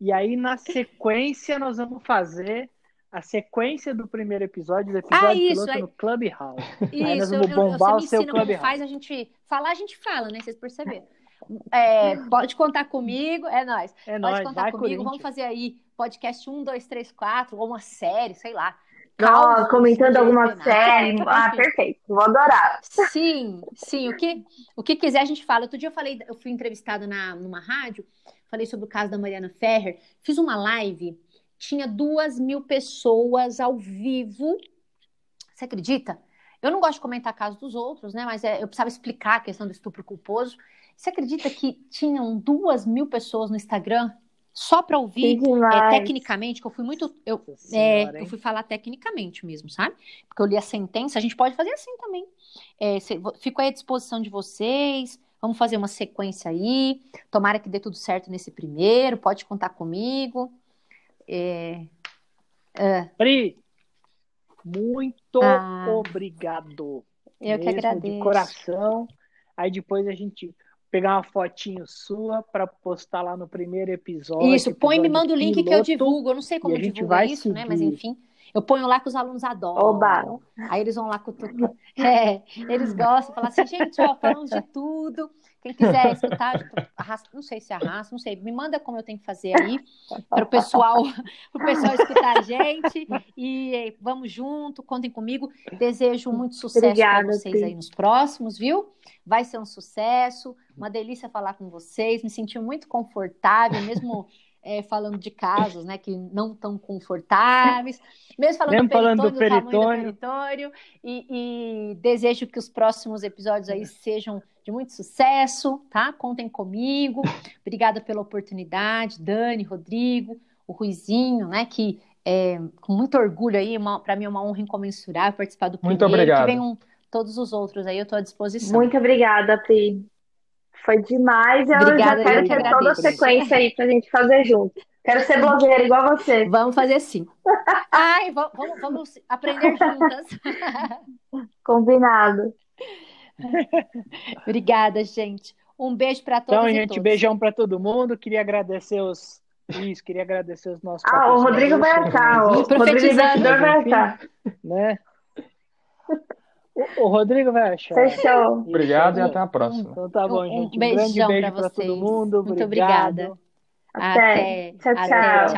e aí na sequência nós vamos fazer a sequência do primeiro episódio, do episódio ah, isso, piloto aí... no Clubhouse. Isso, aí nós vamos bombar eu, eu, o seu Clubhouse. faz, a gente falar, a gente fala, né? Vocês perceberam. É, pode contar comigo, é nós. É pode nóis, contar comigo, vamos fazer aí podcast 1, 2, 3, 4, ou uma série, sei lá. Calma, comentando alguma série. Ah, perfeito. Vou adorar. Sim, sim. O que, o que quiser a gente fala. Outro dia eu falei, eu fui entrevistada na, numa rádio, falei sobre o caso da Mariana Ferrer, fiz uma live tinha duas mil pessoas ao vivo. Você acredita? Eu não gosto de comentar casos dos outros, né? Mas é, eu precisava explicar a questão do estupro culposo. Você acredita que tinham duas mil pessoas no Instagram só para ouvir é, tecnicamente? Que eu fui muito. Eu, Senhora, é, eu fui falar tecnicamente mesmo, sabe? Porque eu li a sentença. A gente pode fazer assim também. É, fico aí à disposição de vocês. Vamos fazer uma sequência aí. Tomara que dê tudo certo nesse primeiro. Pode contar comigo. É, é. Pri, muito ah, obrigado. Eu que agradeço. De coração. Aí depois a gente pegar uma fotinho sua para postar lá no primeiro episódio. Isso, põe e me manda o link piloto, que eu divulgo. Eu não sei como divulgar isso, seguir. né? Mas enfim. Eu ponho lá que os alunos adoram. Oba. Aí eles vão lá com tudo. É, eles gostam, falam assim, gente, ó, falamos de tudo. Quem quiser escutar, arrasta, não sei se arrasta, não sei, me manda como eu tenho que fazer aí para o pessoal, o pessoal escutar a gente e vamos junto, contem comigo. Desejo muito sucesso para vocês aí nos próximos, viu? Vai ser um sucesso, uma delícia falar com vocês, me senti muito confortável, mesmo é, falando de casos, né, que não tão confortáveis, mesmo falando, mesmo do, falando do, peritônio, do peritônio, e, e, desejo que os próximos episódios aí sejam de muito sucesso, tá? Contem comigo. Obrigada pela oportunidade, Dani, Rodrigo, o Ruizinho, né, que é, com muito orgulho aí, para mim é uma honra incomensurável participar do primeiro. Muito obrigado. Que venham todos os outros aí, eu estou à disposição. Muito obrigada, Pri. Foi demais. Eu Obrigada, já quero ter agradeço. toda a sequência aí pra gente fazer junto. Quero ser blogueira igual você. Vamos fazer sim. Ai, vamos, vamos aprender juntas. Combinado. Obrigada, gente. Um beijo para todos. Então, gente, todos. beijão para todo mundo. Queria agradecer os. Isso, queria agradecer os nossos. Ah, o Rodrigo vai estar. O Rodrigo Investidor vai estar. Né? O, Rodrigo vai achar. Fechou. Obrigado e até a próxima. Então tá bom, gente. Um, um grande beijo para todo mundo. Muito obrigada. Até. Até. Tchau, tchau. Até.